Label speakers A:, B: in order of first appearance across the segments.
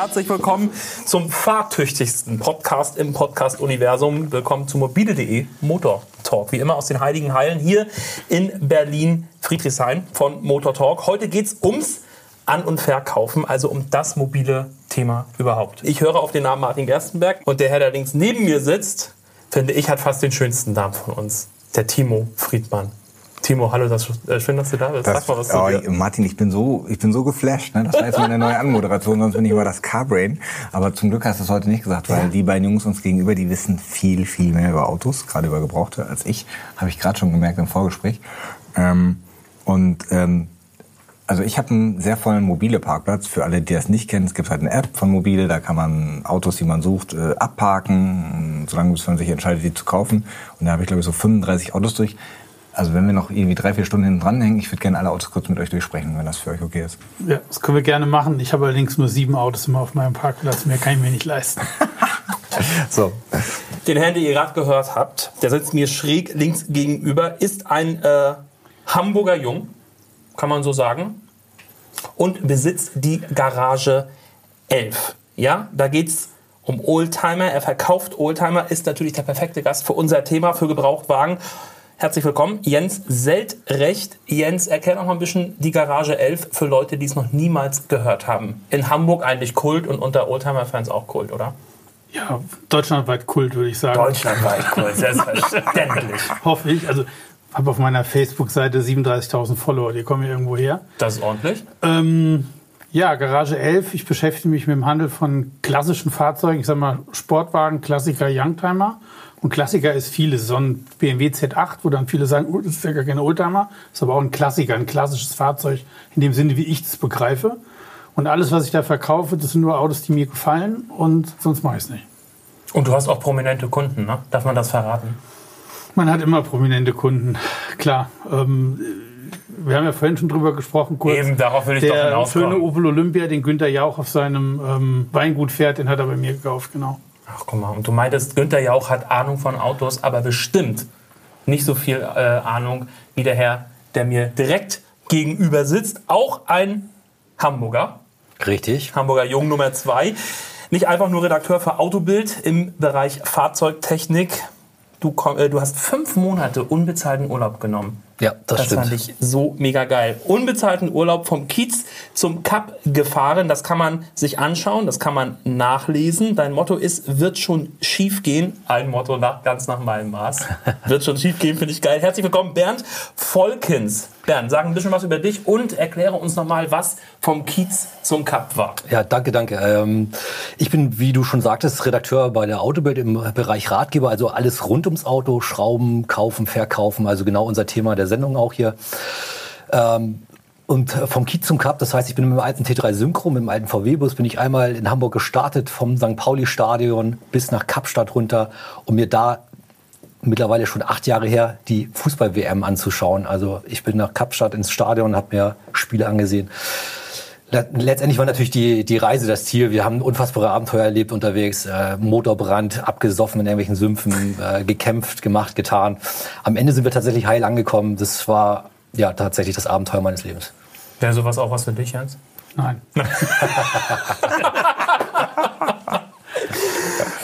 A: herzlich willkommen zum fahrtüchtigsten Podcast im Podcast-Universum. Willkommen zu mobile.de Motor Talk. Wie immer aus den Heiligen Hallen hier in Berlin, Friedrichshain von Motor Talk. Heute geht es ums An- und Verkaufen, also um das mobile Thema überhaupt. Ich höre auf den Namen Martin Gerstenberg und der Herr, der links neben mir sitzt, finde ich, hat fast den schönsten Namen von uns. Der Timo Friedmann. Timo, hallo, das, äh, schön, dass du da bist.
B: Das,
A: Sag mal was
B: oh,
A: zu dir.
B: Martin, ich bin so, ich bin so geflasht. Ne? Das war jetzt meine neue Anmoderation, sonst bin ich immer das Carbrain. Aber zum Glück hast du es heute nicht gesagt, weil die beiden Jungs uns gegenüber, die wissen viel, viel mehr über Autos, gerade über Gebrauchte, als ich. Habe ich gerade schon gemerkt im Vorgespräch. Ähm, und ähm, also ich habe einen sehr vollen mobile Parkplatz. Für alle, die das nicht kennen, es gibt halt eine App von mobile, da kann man Autos, die man sucht, äh, abparken, solange bis man sich entscheidet, die zu kaufen. Und da habe ich glaube ich so 35 Autos durch. Also wenn wir noch irgendwie drei, vier Stunden hinten dranhängen, ich würde gerne alle Autos kurz mit euch durchsprechen, wenn das für euch okay ist.
C: Ja, das können wir gerne machen. Ich habe allerdings nur sieben Autos immer auf meinem Parkplatz. Mehr kann ich mir nicht leisten.
B: So,
A: Den Herrn, den ihr gerade gehört habt, der sitzt mir schräg links gegenüber, ist ein äh, Hamburger Jung, kann man so sagen, und besitzt die Garage 11. Ja, da geht's um Oldtimer. Er verkauft Oldtimer, ist natürlich der perfekte Gast für unser Thema, für Gebrauchtwagen. Herzlich willkommen, Jens Seltrecht. Jens, erklär noch mal ein bisschen die Garage 11 für Leute, die es noch niemals gehört haben. In Hamburg eigentlich Kult und unter Oldtimer-Fans auch Kult, oder?
C: Ja, deutschlandweit Kult, würde ich sagen.
A: Deutschlandweit Kult, selbstverständlich.
C: Hoffe ich. Also habe auf meiner Facebook-Seite 37.000 Follower. Die kommen hier irgendwo her.
A: Das ist ordentlich.
C: Ähm, ja, Garage 11. Ich beschäftige mich mit dem Handel von klassischen Fahrzeugen. Ich sag mal Sportwagen, Klassiker, Youngtimer. Und Klassiker ist vieles. So ein BMW Z8, wo dann viele sagen, oh, das ist ja gar kein Oldtimer. Ist aber auch ein Klassiker, ein klassisches Fahrzeug in dem Sinne, wie ich das begreife. Und alles, was ich da verkaufe, das sind nur Autos, die mir gefallen und sonst mache ich es nicht.
A: Und du hast auch prominente Kunden, ne? Darf man das verraten?
C: Man hat immer prominente Kunden, klar. Ähm, wir haben ja vorhin schon drüber gesprochen, kurz.
A: Eben, darauf will ich doch
C: der
A: hinauskommen.
C: schöne Opel Olympia, den Günther Jauch auf seinem ähm, Weingut fährt, den hat er bei mir gekauft, genau.
A: Ach, guck mal. Und du meintest, Günther Jauch hat Ahnung von Autos, aber bestimmt nicht so viel äh, Ahnung wie der Herr, der mir direkt gegenüber sitzt. Auch ein Hamburger.
D: Richtig.
A: Hamburger Jung Nummer zwei. Nicht einfach nur Redakteur für Autobild im Bereich Fahrzeugtechnik. Du, äh, du hast fünf Monate unbezahlten Urlaub genommen.
D: Ja, das,
A: Das
D: stimmt.
A: fand ich so mega geil. Unbezahlten Urlaub vom Kiez zum Kap gefahren. Das kann man sich anschauen, das kann man nachlesen. Dein Motto ist, wird schon schief gehen. Ein Motto nach, ganz nach meinem Maß. wird schon schief gehen, finde ich geil. Herzlich willkommen, Bernd Volkens. Bernd, sag ein bisschen was über dich und erkläre uns nochmal, was vom Kiez zum Kap war.
D: Ja, danke, danke. Ähm, ich bin, wie du schon sagtest, Redakteur bei der Autobild im Bereich Ratgeber, also alles rund ums Auto, Schrauben, kaufen, verkaufen, also genau unser Thema der Sendung auch hier. Ähm, und vom Kiez zum Cup, das heißt, ich bin mit dem alten T3 Synchro, mit dem alten VW-Bus, bin ich einmal in Hamburg gestartet, vom St. Pauli-Stadion bis nach Kapstadt runter, um mir da mittlerweile schon acht Jahre her die Fußball-WM anzuschauen. Also ich bin nach Kapstadt ins Stadion, habe mir Spiele angesehen. Letztendlich war natürlich die, die Reise das Ziel. Wir haben unfassbare Abenteuer erlebt unterwegs, äh, Motorbrand, abgesoffen in irgendwelchen Sümpfen, äh, gekämpft, gemacht, getan. Am Ende sind wir tatsächlich heil angekommen. Das war ja tatsächlich das Abenteuer meines Lebens.
A: Wäre sowas auch was für dich, Jens?
C: Nein.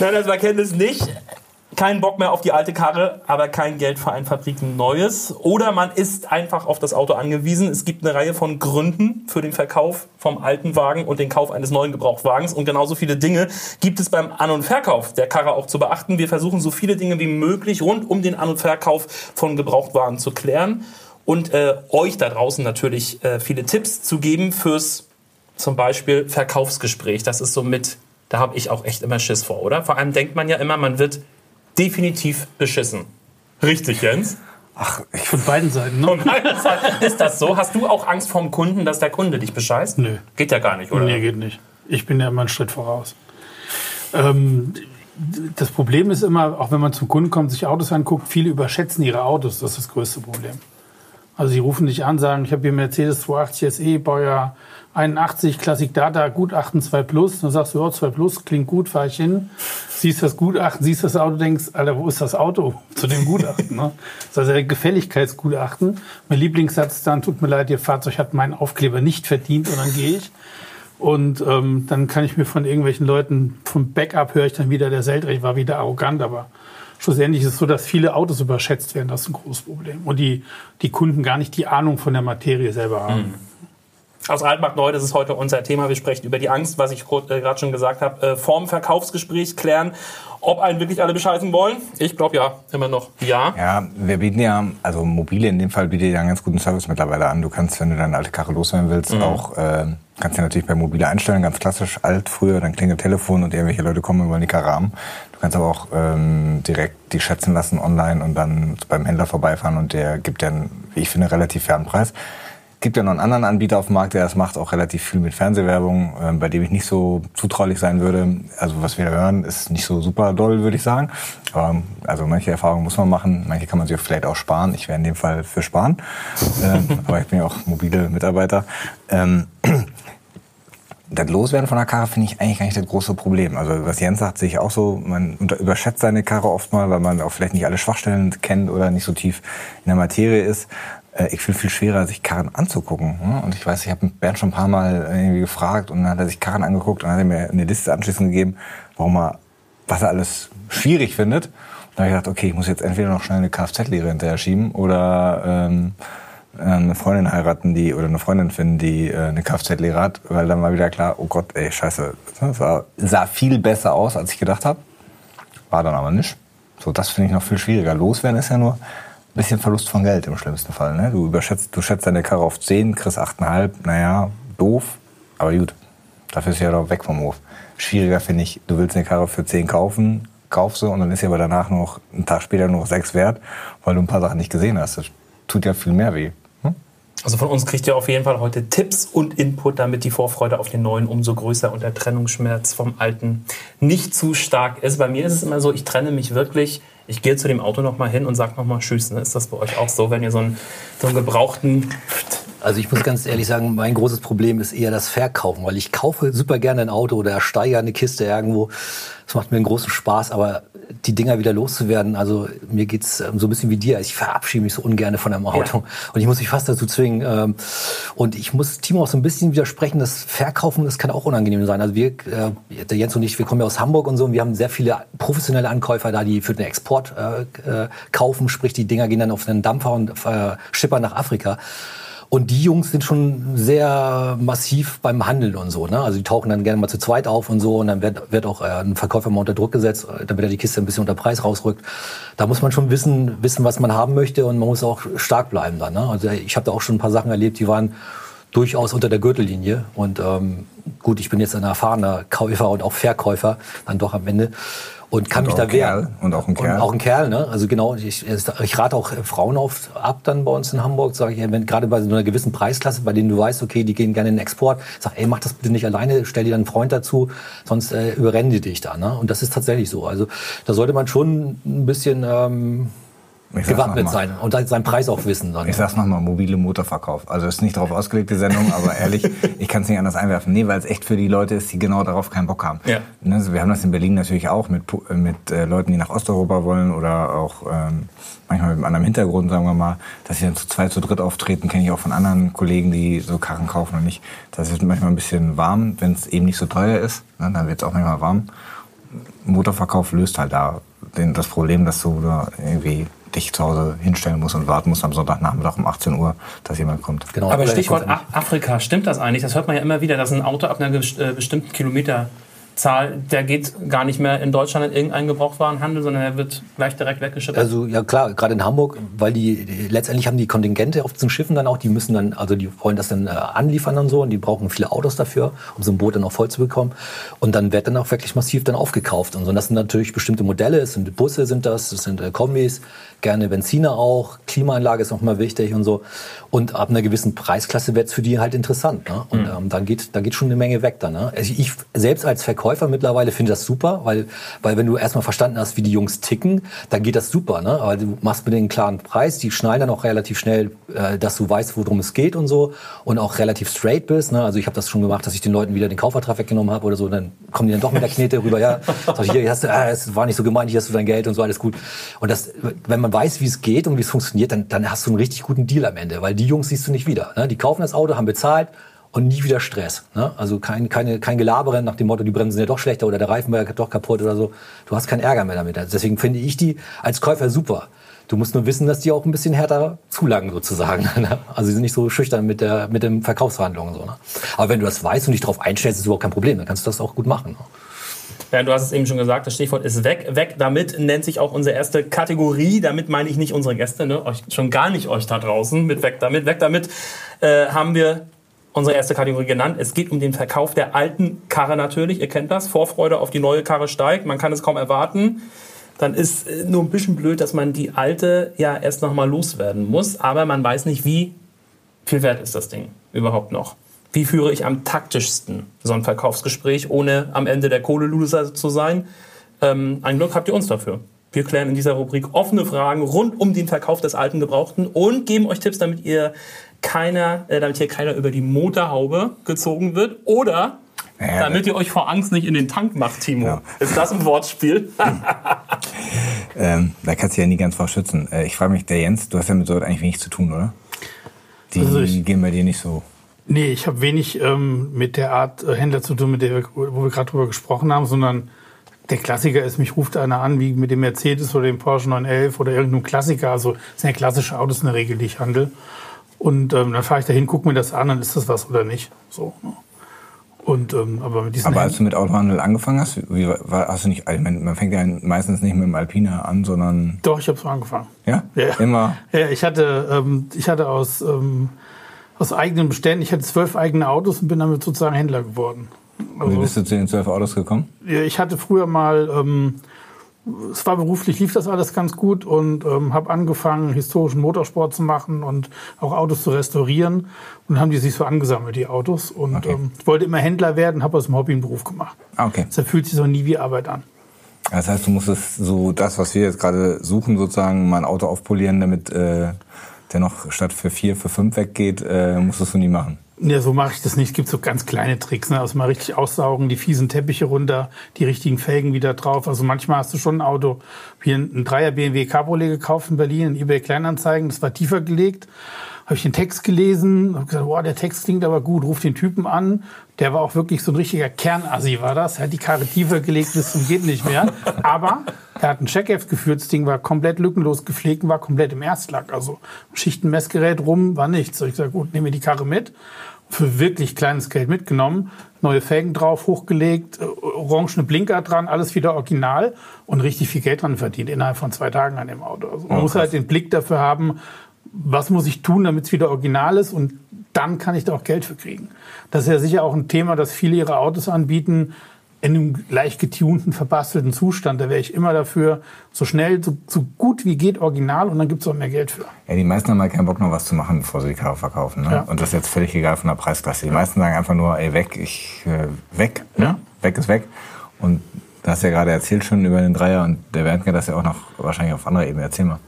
A: Nein, also man kennt es nicht. Kein Bock mehr auf die alte Karre, aber kein Geld für ein Fabriken Neues. Oder man ist einfach auf das Auto angewiesen. Es gibt eine Reihe von Gründen für den Verkauf vom alten Wagen und den Kauf eines neuen Gebrauchtwagens. Und genauso viele Dinge gibt es beim An- und Verkauf der Karre auch zu beachten. Wir versuchen so viele Dinge wie möglich rund um den An- und Verkauf von Gebrauchtwagen zu klären. Und äh, euch da draußen natürlich äh, viele Tipps zu geben fürs zum Beispiel Verkaufsgespräch. Das ist so mit, da habe ich auch echt immer Schiss vor, oder? Vor allem denkt man ja immer, man wird definitiv beschissen. Richtig, Jens?
B: ach, ich,
C: Von beiden Seiten, ne?
A: Von meiner Seite ist das so? Hast du auch Angst vom Kunden, dass der Kunde dich bescheißt?
C: Nö.
A: Geht ja gar nicht, oder?
C: Nee, geht nicht. Ich bin ja immer einen Schritt voraus. Ähm, das Problem ist immer, auch wenn man zum Kunden kommt, sich Autos anguckt, viele überschätzen ihre Autos. Das ist das größte Problem. Also sie rufen dich an, sagen, ich habe hier Mercedes 280 SE, Baujahr 81, Classic Data, Gutachten 2 Plus. Dann sagst du, ja, 2 Plus, klingt gut, fahre ich hin. Siehst das Gutachten, siehst das Auto, denkst, Alter, wo ist das Auto zu dem Gutachten? Ne? Das ist also ein Gefälligkeitsgutachten. Mein Lieblingssatz dann, tut mir leid, Ihr Fahrzeug hat meinen Aufkleber nicht verdient und dann gehe ich. Und ähm, dann kann ich mir von irgendwelchen Leuten vom Backup höre ich dann wieder, der Seldrecht war wieder arrogant, aber schlussendlich ist es so, dass viele Autos überschätzt werden. Das ist ein großes Problem. Und die, die Kunden gar nicht die Ahnung von der Materie selber haben. Mhm.
A: Aus Altmarkt Neu, das ist heute unser Thema. Wir sprechen über die Angst, was ich äh, gerade schon gesagt habe, äh, vorm Verkaufsgespräch klären, ob einen wirklich alle bescheißen wollen. Ich glaube ja, immer noch ja.
B: Ja, wir bieten ja, also mobile in dem Fall bietet ja einen ganz guten Service mittlerweile an. Du kannst, wenn du deine alte Karre loswerden willst, mhm. auch äh, kannst du natürlich bei mobile einstellen, ganz klassisch alt früher, dann klingelt Telefon und irgendwelche Leute kommen und wollen die Karre haben. Du kannst aber auch ähm, direkt die schätzen lassen online und dann beim Händler vorbeifahren und der gibt einen, wie ich finde, relativ fairen Preis gibt ja noch einen anderen Anbieter auf dem Markt, der das macht, auch relativ viel mit Fernsehwerbung, äh, bei dem ich nicht so zutraulich sein würde. Also was wir hören, ist nicht so super doll, würde ich sagen. Aber also manche Erfahrungen muss man machen, manche kann man sich vielleicht auch sparen. Ich wäre in dem Fall für sparen. ähm, aber ich bin ja auch mobile Mitarbeiter. Ähm, das Loswerden von der Karre finde ich eigentlich gar nicht das große Problem. Also was Jens sagt, sehe ich auch so, man überschätzt seine Karre oft mal, weil man auch vielleicht nicht alle Schwachstellen kennt oder nicht so tief in der Materie ist. Äh, ich finde viel schwerer, sich Karren anzugucken. Ne? Und ich weiß, ich habe Bernd schon ein paar Mal irgendwie gefragt und dann hat er sich Karren angeguckt und hat mir eine Liste anschließend gegeben, warum er, was er alles schwierig findet. Und da habe ich gedacht, okay, ich muss jetzt entweder noch schnell eine Kfz-Lehre hinterher schieben oder ähm, äh, eine Freundin heiraten, die oder eine Freundin finden, die äh, eine Kfz-Lehre hat, weil dann war wieder klar, oh Gott, ey, scheiße, das sah, sah viel besser aus, als ich gedacht habe. War dann aber nicht. So, das finde ich noch viel schwieriger. Loswerden ist ja nur, bisschen Verlust von Geld im schlimmsten Fall. Ne? Du überschätzt, du schätzt deine Karre auf 10, kriegst 8,5, naja, doof, aber gut. Dafür ist ja doch weg vom Hof. Schwieriger finde ich, du willst eine Karre für 10 kaufen, kaufst sie und dann ist sie aber danach noch, einen Tag später nur noch 6 wert, weil du ein paar Sachen nicht gesehen hast. Das tut ja viel mehr weh. Hm?
A: Also von uns kriegt ihr auf jeden Fall heute Tipps und Input, damit die Vorfreude auf den neuen umso größer und der Trennungsschmerz vom alten nicht zu stark ist. Bei mir ist es immer so, ich trenne mich wirklich ich gehe zu dem Auto nochmal hin und sage nochmal Tschüss. Ne? Ist das bei euch auch so, wenn ihr so einen, so einen gebrauchten...
D: Also ich muss ganz ehrlich sagen, mein großes Problem ist eher das Verkaufen, weil ich kaufe super gerne ein Auto oder steigere eine Kiste irgendwo. Das macht mir einen großen Spaß, aber die Dinger wieder loszuwerden. Also mir geht's ähm, so ein bisschen wie dir. Ich verabschiede mich so ungern von einem Auto. Ja. Und ich muss mich fast dazu zwingen. Ähm, und ich muss Timo auch so ein bisschen widersprechen, das Verkaufen, das kann auch unangenehm sein. Also wir, äh, der Jens und ich, wir kommen ja aus Hamburg und so und wir haben sehr viele professionelle Ankäufer da, die für den Export äh, äh kaufen. Sprich, die Dinger gehen dann auf einen Dampfer und schippern nach Afrika. Und die Jungs sind schon sehr massiv beim Handeln und so. Ne? Also die tauchen dann gerne mal zu zweit auf und so. Und dann wird, wird auch äh, ein Verkäufer mal unter Druck gesetzt, äh, damit er die Kiste ein bisschen unter Preis rausrückt. Da muss man schon wissen, wissen, was man haben möchte und man muss auch stark bleiben dann. Ne? Also ich habe da auch schon ein paar Sachen erlebt, die waren durchaus unter der Gürtellinie. Und ähm, gut, ich bin jetzt ein erfahrener Käufer und auch Verkäufer, dann doch am Ende und kann und mich da wehren.
B: Und auch ein Kerl.
D: Und auch ein Kerl, ne? Also genau, ich, ich rate auch Frauen auf, ab dann bei uns in Hamburg, sage ich, wenn gerade bei so einer gewissen Preisklasse, bei denen du weißt, okay, die gehen gerne in den Export, sag, ey, mach das bitte nicht alleine, stell dir dann einen Freund dazu, sonst äh, überrennen die dich da, ne? Und das ist tatsächlich so. Also da sollte man schon ein bisschen ähm, gewappnet sein und seinen Preis auch wissen. Dann.
B: Ich sag's nochmal, mobile Motorverkauf. Also ist nicht darauf ausgelegt, die Sendung, aber ehrlich, ich kann es nicht anders einwerfen. Nee, weil es echt für die Leute ist, die genau darauf keinen Bock haben. Ja. Also wir haben das in Berlin natürlich auch mit, mit äh, Leuten, die nach Osteuropa wollen oder auch ähm, manchmal mit einem anderen Hintergrund, sagen wir mal, dass sie dann zu zweit, zu dritt auftreten, kenne ich auch von anderen Kollegen, die so Karren kaufen und nicht. Das ist manchmal ein bisschen warm, wenn es eben nicht so teuer ist, ne, dann wird es auch manchmal warm. Motorverkauf löst halt da das Problem, dass du da irgendwie dich zu Hause hinstellen muss und warten muss am Sonntagnachmittag um 18 Uhr, dass jemand kommt.
A: Genau. Aber Stichwort Afrika, stimmt das eigentlich? Das hört man ja immer wieder, dass ein Auto ab einer äh, bestimmten Kilometer Zahl, der geht gar nicht mehr in Deutschland in irgendeinen Gebrauchtwarenhandel, sondern er wird gleich direkt weggeschippt.
D: Also ja klar, gerade in Hamburg, weil die, die, letztendlich haben die Kontingente auf diesen Schiffen dann auch, die müssen dann, also die wollen das dann äh, anliefern und so und die brauchen viele Autos dafür, um so ein Boot dann auch voll zu bekommen. Und dann wird dann auch wirklich massiv dann aufgekauft und so. Und das sind natürlich bestimmte Modelle, es sind Busse, sind das, es sind äh, Kombis, gerne Benziner auch, Klimaanlage ist nochmal wichtig und so. Und ab einer gewissen Preisklasse wird es für die halt interessant. Ne? Und mhm. ähm, dann geht, dann geht schon eine Menge weg dann. Ne? Also ich selbst als Verkäufer mittlerweile finde das super, weil, weil wenn du erstmal verstanden hast, wie die Jungs ticken, dann geht das super. Ne? Aber du machst mit denen einen klaren Preis, die schnallen dann auch relativ schnell, äh, dass du weißt, worum es geht und so und auch relativ straight bist. Ne? Also ich habe das schon gemacht, dass ich den Leuten wieder den Kaufvertrag weggenommen habe oder so, dann kommen die dann doch mit der Knete rüber, ja, sag ich, hier hast du, äh, es war nicht so gemeint, hier hast du dein Geld und so, alles gut. Und das, wenn man man weiß, wie es geht und wie es funktioniert, dann, dann hast du einen richtig guten Deal am Ende, weil die Jungs siehst du nicht wieder. Ne? Die kaufen das Auto, haben bezahlt und nie wieder Stress. Ne? Also kein, keine, kein Gelabere nach dem Motto, die Bremsen sind ja doch schlechter oder der Reifen war ja doch kaputt oder so. Du hast keinen Ärger mehr damit. Deswegen finde ich die als Käufer super. Du musst nur wissen, dass die auch ein bisschen härter zulangen sozusagen. Ne? Also sie sind nicht so schüchtern mit der mit den Verkaufsverhandlungen so. Ne? Aber wenn du das weißt und dich darauf einstellst, ist überhaupt kein Problem. Dann kannst du das auch gut machen. Ne?
A: Ja, du hast es eben schon gesagt, das Stichwort ist weg. Weg damit nennt sich auch unsere erste Kategorie. Damit meine ich nicht unsere Gäste, ne? euch, schon gar nicht euch da draußen. Mit weg damit, weg damit äh, haben wir unsere erste Kategorie genannt. Es geht um den Verkauf der alten Karre natürlich. Ihr kennt das. Vorfreude auf die neue Karre steigt. Man kann es kaum erwarten. Dann ist äh, nur ein bisschen blöd, dass man die alte ja erst noch mal loswerden muss. Aber man weiß nicht, wie viel wert ist das Ding überhaupt noch wie führe ich am taktischsten so ein Verkaufsgespräch, ohne am Ende der Kohleloser zu sein. Ähm, ein Glück habt ihr uns dafür. Wir klären in dieser Rubrik offene Fragen rund um den Verkauf des alten Gebrauchten und geben euch Tipps, damit ihr keiner, äh, damit hier keiner über die Motorhaube gezogen wird oder ja, damit ihr euch vor Angst nicht in den Tank macht, Timo. Ja. Ist das ein Wortspiel?
B: ähm, da kannst du ja nie ganz vor schützen. Äh, ich frage mich, der Jens, du hast ja mit so eigentlich wenig zu tun, oder? Die also gehen bei dir nicht so.
C: Nee, ich habe wenig ähm, mit der Art äh, Händler zu tun, mit der wir, wo wir gerade drüber gesprochen haben, sondern der Klassiker ist, mich ruft einer an, wie mit dem Mercedes oder dem Porsche 911 oder irgendeinem Klassiker. Also das sind ja klassische Autos in der Regel, die ich handle. Und ähm, dann fahre ich dahin, gucke mir das an, dann ist das was oder nicht. So. Ne? Und, ähm, aber mit diesen
B: aber als du mit Autohandel angefangen hast, wie, war, hast du nicht, also man fängt ja meistens nicht mit dem Alpina an, sondern...
C: Doch, ich habe so angefangen.
B: Ja?
C: ja?
B: Immer?
C: Ja, ich hatte, ähm, ich hatte aus... Ähm, aus eigenen Beständen. Ich hatte zwölf eigene Autos und bin damit sozusagen Händler geworden.
B: Also, Wie bist du zu den zwölf Autos gekommen?
C: Ja, ich hatte früher mal, ähm, es war beruflich, lief das alles ganz gut und ähm, habe angefangen, historischen Motorsport zu machen und auch Autos zu restaurieren. Und haben die sich so angesammelt, die Autos. Und okay. ähm, ich wollte immer Händler werden, habe aus dem Hobby einen Beruf gemacht.
B: Ah, okay.
C: Deshalb fühlt sich so nie wie Arbeit an.
B: Das heißt, du musstest so das, was wir jetzt gerade suchen, sozusagen mal ein Auto aufpolieren, damit äh, der noch statt für vier, für fünf weggeht, äh, musstest du nie machen.
C: Ja, so mache ich das nicht. Es gibt so ganz kleine Tricks. Ne? Also mal richtig aussaugen, die fiesen Teppiche runter, die richtigen Felgen wieder drauf. Also manchmal hast du schon ein Auto, wie ein Dreier BMW Cabriolet gekauft in Berlin, in eBay Kleinanzeigen. Das war tiefer gelegt habe ich den Text gelesen, habe gesagt, boah, der Text klingt aber gut, ruf den Typen an. Der war auch wirklich so ein richtiger Kernassi, war das. Er hat die Karre tiefer gelegt bis zum geht nicht mehr. Aber er hat ein Checkheft geführt, das Ding war komplett lückenlos gepflegt und war komplett im Erstlack. Also Schichtenmessgerät rum war nichts. So ich gesagt, gut, nehme die Karre mit. Für wirklich kleines Geld mitgenommen, neue Felgen drauf, hochgelegt, orangene Blinker dran, alles wieder original und richtig viel Geld dran verdient innerhalb von zwei Tagen an dem Auto. Also man oh, muss halt den Blick dafür haben, was muss ich tun, damit es wieder original ist und dann kann ich da auch Geld für kriegen. Das ist ja sicher auch ein Thema, das viele ihre Autos anbieten in einem leicht getunten, verbastelten Zustand. Da wäre ich immer dafür, so schnell, so, so gut wie geht original und dann gibt es auch mehr Geld für.
B: Ja, die meisten haben halt keinen Bock noch was zu machen, bevor sie die Karre verkaufen. Ne? Ja. Und das ist jetzt völlig egal von der Preisklasse. Die meisten sagen einfach nur, ey, weg, ich, äh, weg, ne? weg ist weg. Und du hast ja gerade erzählt schon über den Dreier und der kann das ja auch noch wahrscheinlich auf anderer Ebene. Erzähl mal.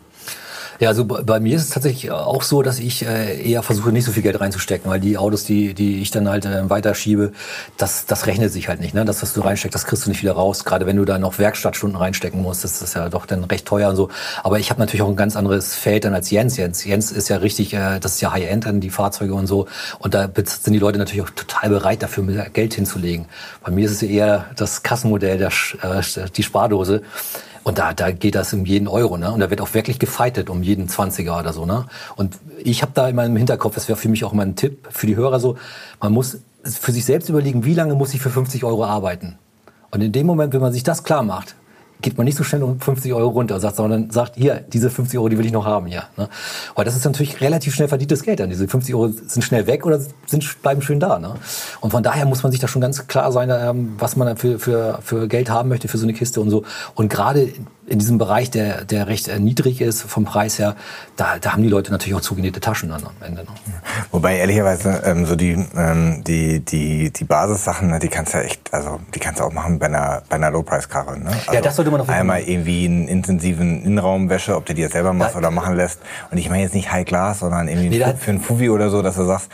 D: Ja, also bei mir ist es tatsächlich auch so, dass ich äh, eher versuche, nicht so viel Geld reinzustecken, weil die Autos, die, die ich dann halt äh, weiterschiebe, das, das rechnet sich halt nicht. Ne? Das, was du reinsteckst, das kriegst du nicht wieder raus. Gerade wenn du da noch Werkstattstunden reinstecken musst, das ist ja doch dann recht teuer und so. Aber ich habe natürlich auch ein ganz anderes Feld dann als Jens. Jens, Jens ist ja richtig, äh, das ist ja High-End dann, die Fahrzeuge und so. Und da sind die Leute natürlich auch total bereit dafür, Geld hinzulegen. Bei mir ist es eher das Kassenmodell, der, äh, die Spardose. Und da, da geht das um jeden Euro, ne? Und da wird auch wirklich gefeitet um jeden 20er oder so, ne? Und ich habe da in meinem Hinterkopf, das wäre für mich auch mal ein Tipp für die Hörer so, man muss für sich selbst überlegen, wie lange muss ich für 50 Euro arbeiten? Und in dem Moment, wenn man sich das klar macht, geht man nicht so schnell um 50 Euro runter, sagt, sondern sagt, hier, diese 50 Euro, die will ich noch haben hier. Ne? Weil das ist natürlich relativ schnell verdientes Geld. Dann. Diese 50 Euro sind schnell weg oder sind, bleiben schön da. Ne? Und von daher muss man sich da schon ganz klar sein, ähm, was man für, für, für Geld haben möchte für so eine Kiste und so. Und gerade in diesem Bereich, der, der recht äh, niedrig ist vom Preis her, da, da haben die Leute natürlich auch zugenähte Taschen dann am Ende. Ne?
B: Wobei ehrlicherweise ähm, so die, ähm, die, die, die Basissachen, ne, die kannst du ja echt, also die kannst du auch machen bei einer, bei einer Low-Price-Karre. Ne? Also
D: ja, das sollte man
B: auf Einmal irgendwie einen intensiven Innenraumwäsche, ob du die jetzt selber machst ja, oder machen lässt. Und ich meine jetzt nicht High Glass, sondern irgendwie nee, für, für einen Fuvi oder so, dass du sagst,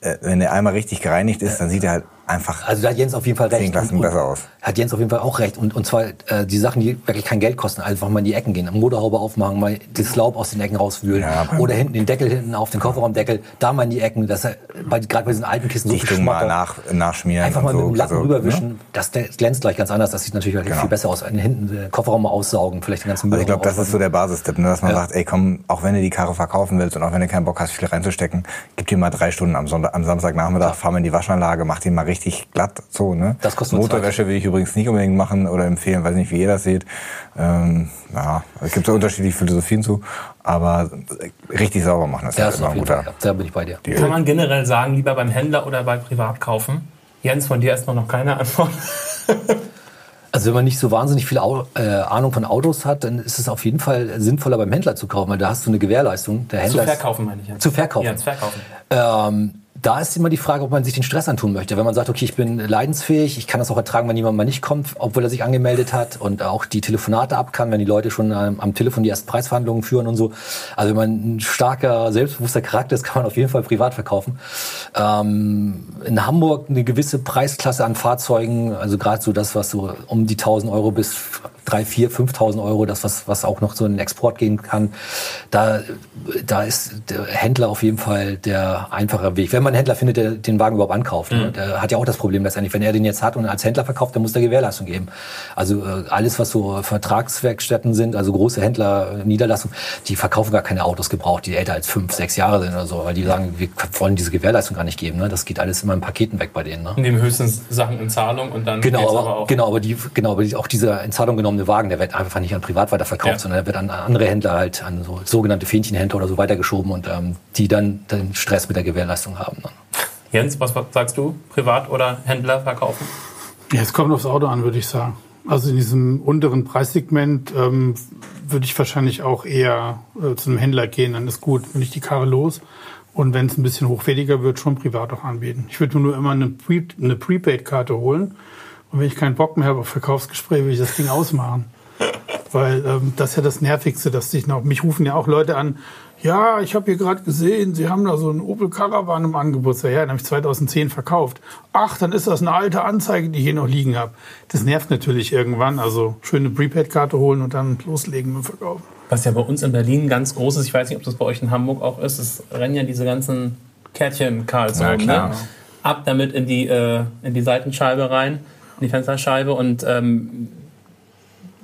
B: äh, wenn der einmal richtig gereinigt ist, dann sieht er halt einfach
D: Also da hat Jens auf jeden Fall recht.
B: zehn Klassen
D: Und-
B: besser aus.
D: Hat Jens auf jeden Fall auch recht. Und, und zwar äh, die Sachen, die wirklich kein Geld kosten, einfach mal in die Ecken gehen, Motorhaube aufmachen, mal das Laub aus den Ecken rauswühlen
B: Ja,
D: oder hinten den Deckel hinten auf den Kofferraumdeckel, da mal in die Ecken, das ist ja bei, gerade bei diesen alten Kisten so
B: Dichtung mal nach, nachschmieren.
D: Einfach mal
B: und
D: mit
B: so.
D: dem Lappen
B: Also,
D: rüberwischen,
B: ne?
D: das glänzt gleich ganz anders. Das sieht natürlich
B: Genau.
D: viel besser aus. Hinten den Kofferraum mal aussaugen, vielleicht den ganzen
B: Also ich glaube, das ist so der Basistipp, ne? dass man
D: Ja.
B: sagt, ey komm, auch wenn du die Karre verkaufen willst und auch wenn du keinen Bock hast, viel reinzustecken, gib dir mal drei Stunden am, Sonntag, am Samstagnachmittag, fahr mal in die Waschanlage, mach den mal richtig glatt, so, ne?
D: Das kostet
B: Motorwäsche will ich übrigens nicht unbedingt machen oder empfehlen, weiß nicht, wie ihr das seht. Ähm, ja, es gibt so unterschiedliche Philosophien zu, aber richtig sauber machen ist
D: Ja,
B: halt
D: ist
B: immer ein guter.
D: Fall, ja, da bin ich bei dir.
A: Kann man generell sagen, lieber beim Händler oder bei Privat kaufen? Jens, von dir erstmal noch keine Antwort.
D: Also wenn man nicht so wahnsinnig viel Au äh, Ahnung von Autos hat, dann ist es auf jeden Fall sinnvoller beim Händler zu kaufen, weil da hast du eine Gewährleistung. Der
A: Zu
D: Händler ist-
A: verkaufen, meine ich. Jens.
D: Zu verkaufen.
A: Jens, verkaufen.
D: Ähm, da ist immer die Frage, ob man sich den Stress antun möchte. Wenn man sagt, okay, ich bin leidensfähig, ich kann das auch ertragen, wenn jemand mal nicht kommt, obwohl er sich angemeldet hat und auch die Telefonate ab kann, wenn die Leute schon ähm, am Telefon die ersten Preisverhandlungen führen und so. Also wenn man ein starker, selbstbewusster Charakter ist, kann man auf jeden Fall privat verkaufen. Ähm, in Hamburg eine gewisse Preisklasse an Fahrzeugen, also gerade so das, was so um die 1000 Euro bis 3, 4, 5.000 Euro, das, was, was auch noch so in den Export gehen kann, da, da ist der Händler auf jeden Fall der einfache Weg. Wenn man einen Händler findet, der den Wagen überhaupt ankauft. Ne? Der hat ja auch das Problem letztendlich. Wenn er den jetzt hat und als Händler verkauft, dann muss der Gewährleistung geben. Also äh, alles, was so Vertragswerkstätten sind, also große Händler, Niederlassungen, die verkaufen gar keine Autos gebraucht, die älter als fünf, sechs Jahre sind oder so, weil die sagen, wir wollen diese Gewährleistung gar nicht geben. Ne? Das geht alles immer in Paketen weg bei denen. Ne?
A: Nehmen höchstens Sachen in Zahlung und dann
D: Genau, aber,
A: aber auch.
D: genau, aber die, genau, aber die, auch dieser in Zahlung genommene Wagen, der wird einfach nicht an Privat weiterverkauft,
A: Ja.
D: sondern der wird an andere Händler halt, an so sogenannte Fähnchenhändler oder so weitergeschoben und ähm, die dann den Stress mit der Gewährleistung haben. Dann.
A: Jens, was sagst du? Privat oder Händler verkaufen?
C: Ja, es kommt aufs Auto an, würde ich sagen. Also in diesem unteren Preissegment ähm, würde ich wahrscheinlich auch eher äh, zu einem Händler gehen, dann ist gut, bin ich die Karre los. Und wenn es ein bisschen hochwertiger wird, schon privat auch anbieten. Ich würde mir nur immer eine, Pre eine Prepaid-Karte holen. Und wenn ich keinen Bock mehr habe auf Verkaufsgespräche, will ich das Ding ausmachen. Weil ähm, das ist ja das Nervigste, dass sich noch. Mich rufen ja auch Leute an. Ja, ich habe hier gerade gesehen, Sie haben da so einen Opel Caravan im Angebot. Ja, den habe ich 2010 verkauft. Ach, dann ist das eine alte Anzeige, die ich hier noch liegen habe. Das nervt natürlich irgendwann. Also schöne Prepaid-Karte holen und dann loslegen mit dem Verkaufen.
A: Was ja bei uns in Berlin ganz groß ist, ich weiß nicht, ob das bei euch in Hamburg auch ist, es rennen ja diese ganzen Kärtchen Karlsruhe.
B: Ja, klar.
A: Ne? Ab damit in die, äh, in die Seitenscheibe rein, in die Fensterscheibe und ähm,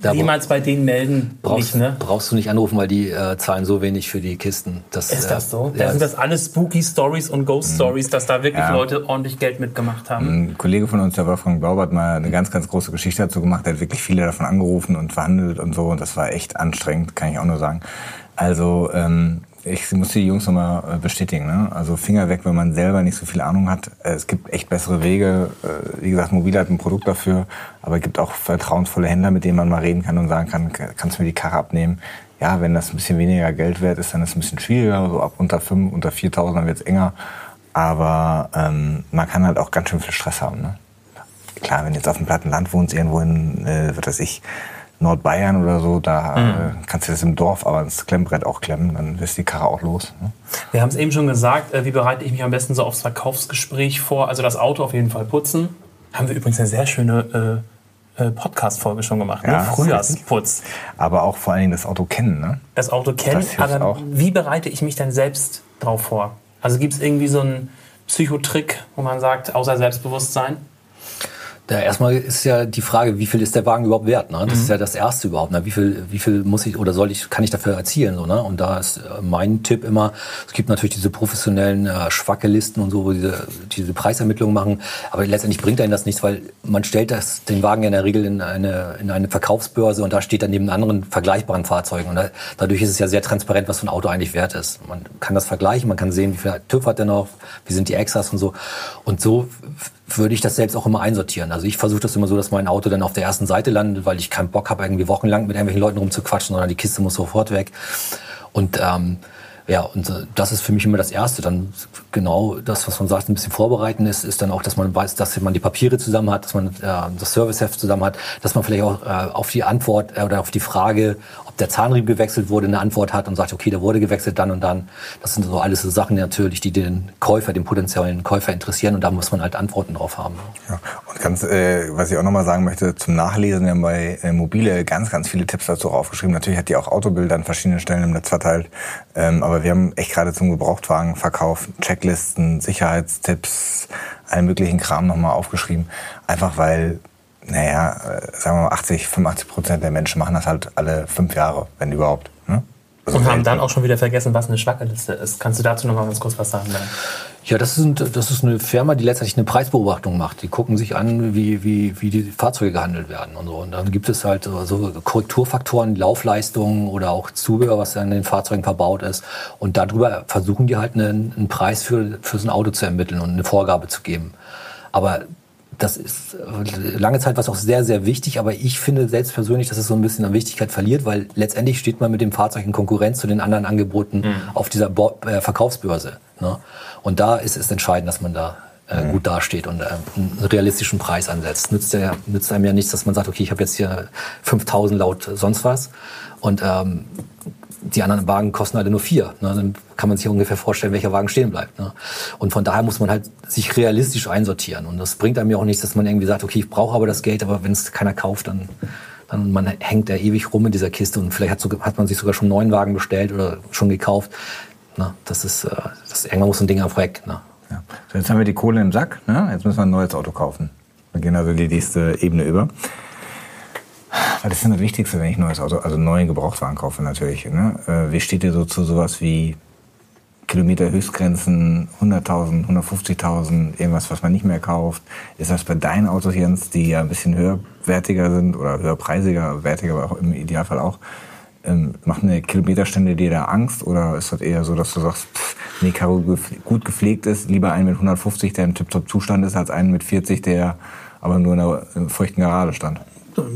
D: Da
A: niemals bei denen melden
D: brauchst,
A: nicht, ne?
D: brauchst du nicht anrufen, weil die äh, zahlen so wenig für die Kisten. Das,
A: Ist das so?
D: Äh,
A: Da
D: ja,
A: sind das alles Spooky Stories und Ghost Stories, dass da wirklich
B: Ja.
A: Leute ordentlich Geld mitgemacht haben.
B: Ein Kollege von uns, der Wolfgang Glauber, hat mal eine ganz, ganz große Geschichte dazu gemacht. Der hat wirklich viele davon angerufen und verhandelt und so. Und das war echt anstrengend, kann ich auch nur sagen. Also ähm, ich muss die Jungs nochmal bestätigen. Ne? Also Finger weg, wenn man selber nicht so viel Ahnung hat. Äh, Es gibt echt bessere Wege. Äh, Wie gesagt, Mobil hat ein Produkt dafür. Aber es gibt auch vertrauensvolle Händler, mit denen man mal reden kann und sagen kann, kannst du mir die Karre abnehmen? Ja, wenn das ein bisschen weniger Geld wert ist, dann ist es ein bisschen schwieriger. So ab unter 5, unter 4.000, dann wird es enger. Aber ähm, man kann halt auch ganz schön viel Stress haben. Ne? Klar, wenn du jetzt auf dem platten Land wohnst, irgendwo in, äh, was weiß ich, Nordbayern oder so, da äh, kannst du das im Dorf aber ins Klemmbrett auch klemmen, dann ist die Karre auch los. Ne?
A: Wir haben es eben schon gesagt, äh, wie bereite ich mich am besten so aufs Verkaufsgespräch vor? Also das Auto auf jeden Fall putzen. Haben wir übrigens eine sehr schöne äh, äh, Podcast-Folge schon gemacht,
B: Ja,
A: ne?
B: das
A: Frühjahrsputz.
B: Aber auch vor allen Dingen das Auto kennen. Ne?
A: Das Auto kennen,
B: Das
A: aber
B: auch.
A: wie bereite ich mich denn selbst drauf vor? Also gibt es irgendwie so einen Psychotrick, wo man sagt, außer Selbstbewusstsein?
D: Da erstmal ist ja die Frage, wie viel ist der Wagen überhaupt wert? Ne? Das ist ja das erste überhaupt. Ne? Wie viel, wie viel muss ich oder soll ich, kann ich dafür erzielen? So, ne? Und da ist äh, mein Tipp immer, es gibt natürlich diese professionellen äh, Schwackelisten und so, wo diese, diese Preisermittlungen machen, aber letztendlich bringt einen das nichts, weil man stellt das, den Wagen ja in der Regel in eine, in eine Verkaufsbörse und da steht dann neben anderen vergleichbaren Fahrzeugen. Und da, dadurch ist es ja sehr transparent, was so ein Auto eigentlich wert ist. Man kann das vergleichen, man kann sehen, wie viel TÜV hat der noch, wie sind die Extras und so. Und so würde ich das selbst auch immer einsortieren. Also ich versuche das immer so, dass mein Auto dann auf der ersten Seite landet, weil ich keinen Bock habe, irgendwie wochenlang mit irgendwelchen Leuten rumzuquatschen, sondern die Kiste muss sofort weg. Und ähm, ja, und äh, das ist für mich immer das Erste. Dann genau das, was man sagt, ein bisschen vorbereiten ist, ist dann auch, dass man weiß, dass man die Papiere zusammen hat, dass man äh, das Serviceheft zusammen hat, dass man vielleicht auch äh, auf die Antwort äh, oder auf die Frage, ob ob der Zahnriemen gewechselt wurde, eine Antwort hat und sagt, okay, der wurde gewechselt dann und dann. Das sind so alles so Sachen natürlich, die den Käufer, den potenziellen Käufer interessieren und da muss man halt Antworten drauf haben.
B: Ja. Und ganz, äh, was ich auch nochmal sagen möchte, zum Nachlesen, wir haben bei äh, Mobile ganz, ganz viele Tipps dazu aufgeschrieben. Natürlich hat die auch Autobilder an verschiedenen Stellen im Netz verteilt, ähm, aber wir haben echt gerade zum Gebrauchtwagenverkauf Checklisten, Sicherheitstipps, allen möglichen Kram nochmal aufgeschrieben. Einfach weil naja, äh, sagen wir mal 80, 85 Prozent der Menschen machen das halt alle fünf Jahre, wenn überhaupt. Ne?
A: Also und haben dann auch schon wieder vergessen, was eine Schwackeliste ist. Kannst du dazu noch mal ganz kurz was sagen? Dann?
D: Ja, das ist, das ist eine Firma, die letztendlich eine Preisbeobachtung macht. Die gucken sich an, wie, wie, wie die Fahrzeuge gehandelt werden und so. Und dann gibt es halt so Korrekturfaktoren, Laufleistungen oder auch Zubehör, was in den Fahrzeugen verbaut ist. Und darüber versuchen die halt einen, einen Preis für, für so ein Auto zu ermitteln und eine Vorgabe zu geben. Aber das ist lange Zeit was auch sehr, sehr wichtig, aber ich finde selbst persönlich, dass es so ein bisschen an Wichtigkeit verliert, weil letztendlich steht man mit dem Fahrzeug in Konkurrenz zu den anderen Angeboten mhm. auf dieser Bo äh, Verkaufsbörse. Ne? Und da ist es entscheidend, dass man da äh, mhm. gut dasteht und äh, einen realistischen Preis ansetzt. Nützt, ja, nützt einem ja nichts, dass man sagt, okay, ich habe jetzt hier 5000 laut sonst was und ähm, die anderen Wagen kosten alle nur vier. Ne? Dann kann man sich ungefähr vorstellen, welcher Wagen stehen bleibt. Ne? Und von daher muss man halt sich realistisch einsortieren. Und das bringt einem ja auch nichts, dass man irgendwie sagt, okay, ich brauche aber das Geld, aber wenn es keiner kauft, dann, dann man hängt da ewig rum in dieser Kiste und vielleicht hat, so, hat man sich sogar schon neun Wagen bestellt oder schon gekauft. Ne? Das ist, äh, das, irgendwann muss ein Ding auf Reck. Ne?
B: Ja. So, jetzt haben wir die Kohle im Sack, ne? jetzt müssen wir ein neues Auto kaufen. Wir gehen also die nächste Ebene über. Weil das ist das Wichtigste, wenn ich neues Auto, also neue Gebrauchtwagen kaufe natürlich. Ne? Äh, wie steht ihr so zu sowas wie Kilometer Höchstgrenzen, 100.000, 150.000, irgendwas, was man nicht mehr kauft? Ist das bei deinen Autos, Jens, die ja ein bisschen höherwertiger sind oder höherpreisiger, wertiger, aber auch im Idealfall auch, ähm, macht eine Kilometerstände dir da Angst oder ist das eher so, dass du sagst, pff, nee, Karo gut gepflegt ist, lieber einen mit 150, der im Tip-Top-Zustand ist, als einen mit 40, der aber nur in einer feuchten Garage stand?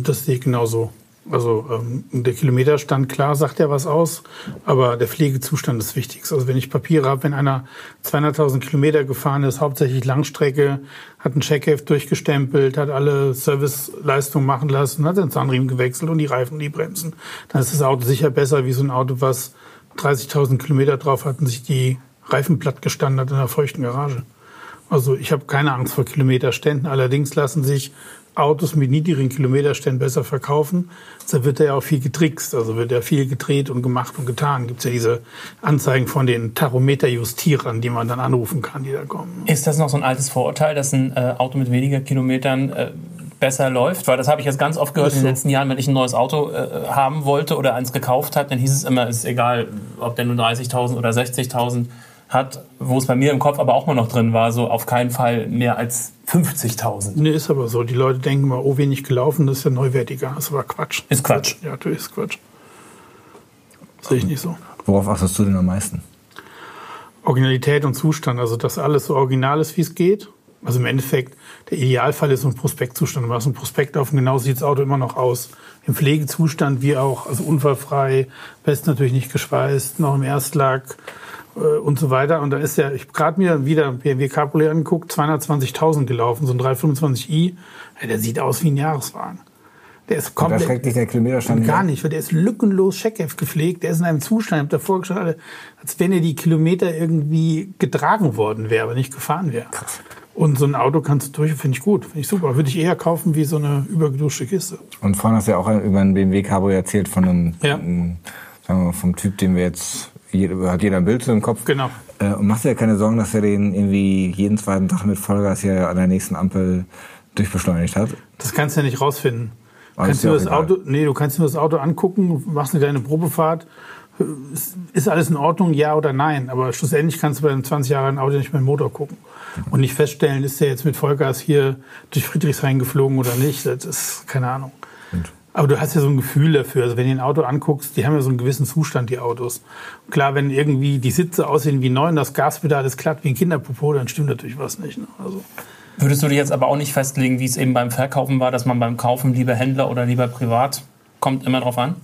C: Das sehe ich genauso. Also ähm, der Kilometerstand, klar, sagt ja was aus, aber der Pflegezustand ist wichtig. Also wenn ich Papiere habe, wenn einer 200.000 Kilometer gefahren ist, hauptsächlich Langstrecke, hat ein Checkheft durchgestempelt, hat alle Serviceleistungen machen lassen, hat den Zahnriemen gewechselt und die Reifen und die Bremsen, dann ist das Auto sicher besser wie so ein Auto, was 30.000 Kilometer drauf hat und sich die Reifen platt gestanden hat in einer feuchten Garage. Also ich habe keine Angst vor Kilometerständen. Allerdings lassen sich Autos mit niedrigen Kilometerständen besser verkaufen. Da wird ja auch viel getrickst, also wird ja viel gedreht und gemacht und getan. Gibt es ja diese Anzeigen von den Tachometerjustierern, die man dann anrufen kann, die da kommen.
A: Ist das noch so ein altes Vorurteil, dass ein äh, Auto mit weniger Kilometern äh, besser läuft? Weil das habe ich jetzt ganz oft gehört in den letzten Jahren, wenn ich ein neues Auto äh, haben wollte oder eins gekauft habe, dann hieß es immer, ist egal, ob der nur 30.000 oder 60.000 hat, wo es bei mir im Kopf aber auch mal noch drin war, so auf keinen Fall mehr als 50.000.
C: Nee, ist aber so. Die Leute denken mal, oh, wenig gelaufen, das ist ja neuwertiger. Das ist aber Quatsch.
A: Ist Quatsch.
C: Ja, du ist Quatsch. Sehe ich nicht so.
B: Worauf achtest du denn am meisten?
C: Originalität und Zustand. Also, dass alles so original ist, wie es geht. Also im Endeffekt, der Idealfall ist so ein Prospektzustand. Du machst ein Prospekt auf und genau sieht das Auto immer noch aus. Im Pflegezustand wie auch, also unfallfrei, best natürlich nicht geschweißt, noch im Erstlack, und so weiter. Und da ist ja, ich habe gerade mir wieder BMW Cabriolet angeguckt, 220.000 gelaufen, so ein 325i. Ja, der sieht aus wie ein Jahreswagen. Der ist komplett.
B: Da schreckt dich der Kilometerstand
C: Gar nicht, weil der ist lückenlos Checkheft gepflegt. Der ist in einem Zustand, ich davor geschaut, als wenn er die Kilometer irgendwie getragen worden wäre, aber nicht gefahren wäre. Krass. Und so ein Auto kannst du durch, finde ich gut, finde ich super. Würde ich eher kaufen wie so eine übergeduschte Kiste.
B: Und vorhin hast du ja auch über einen BMW Cabrio erzählt von einem, ja. einem sagen wir mal, vom Typ, den wir jetzt hat jeder ein Bild so im Kopf.
C: Genau.
B: Äh, und machst dir ja keine Sorgen, dass er den irgendwie jeden zweiten Tag mit Vollgas hier an der nächsten Ampel durchbeschleunigt hat?
C: Das kannst du ja nicht rausfinden. kannst du das Auto, nee, du kannst dir das Auto angucken, machst eine kleine Probefahrt. Ist alles in Ordnung, ja oder nein? Aber schlussendlich kannst du bei einem 20 Jahre alten Auto nicht mehr den Motor gucken. Und nicht feststellen, ist der jetzt mit Vollgas hier durch Friedrichshain geflogen oder nicht. Das ist keine Ahnung. Aber du hast ja so ein Gefühl dafür. Also wenn du ein Auto anguckst, die haben ja so einen gewissen Zustand, die Autos. Und klar, wenn irgendwie die Sitze aussehen wie neu und das Gaspedal ist glatt wie ein Kinderpopo, dann stimmt natürlich was nicht. Ne? Also.
A: Würdest du dir jetzt aber auch nicht festlegen, wie es eben beim Verkaufen war, dass man beim Kaufen lieber Händler oder lieber privat? Kommt immer drauf an?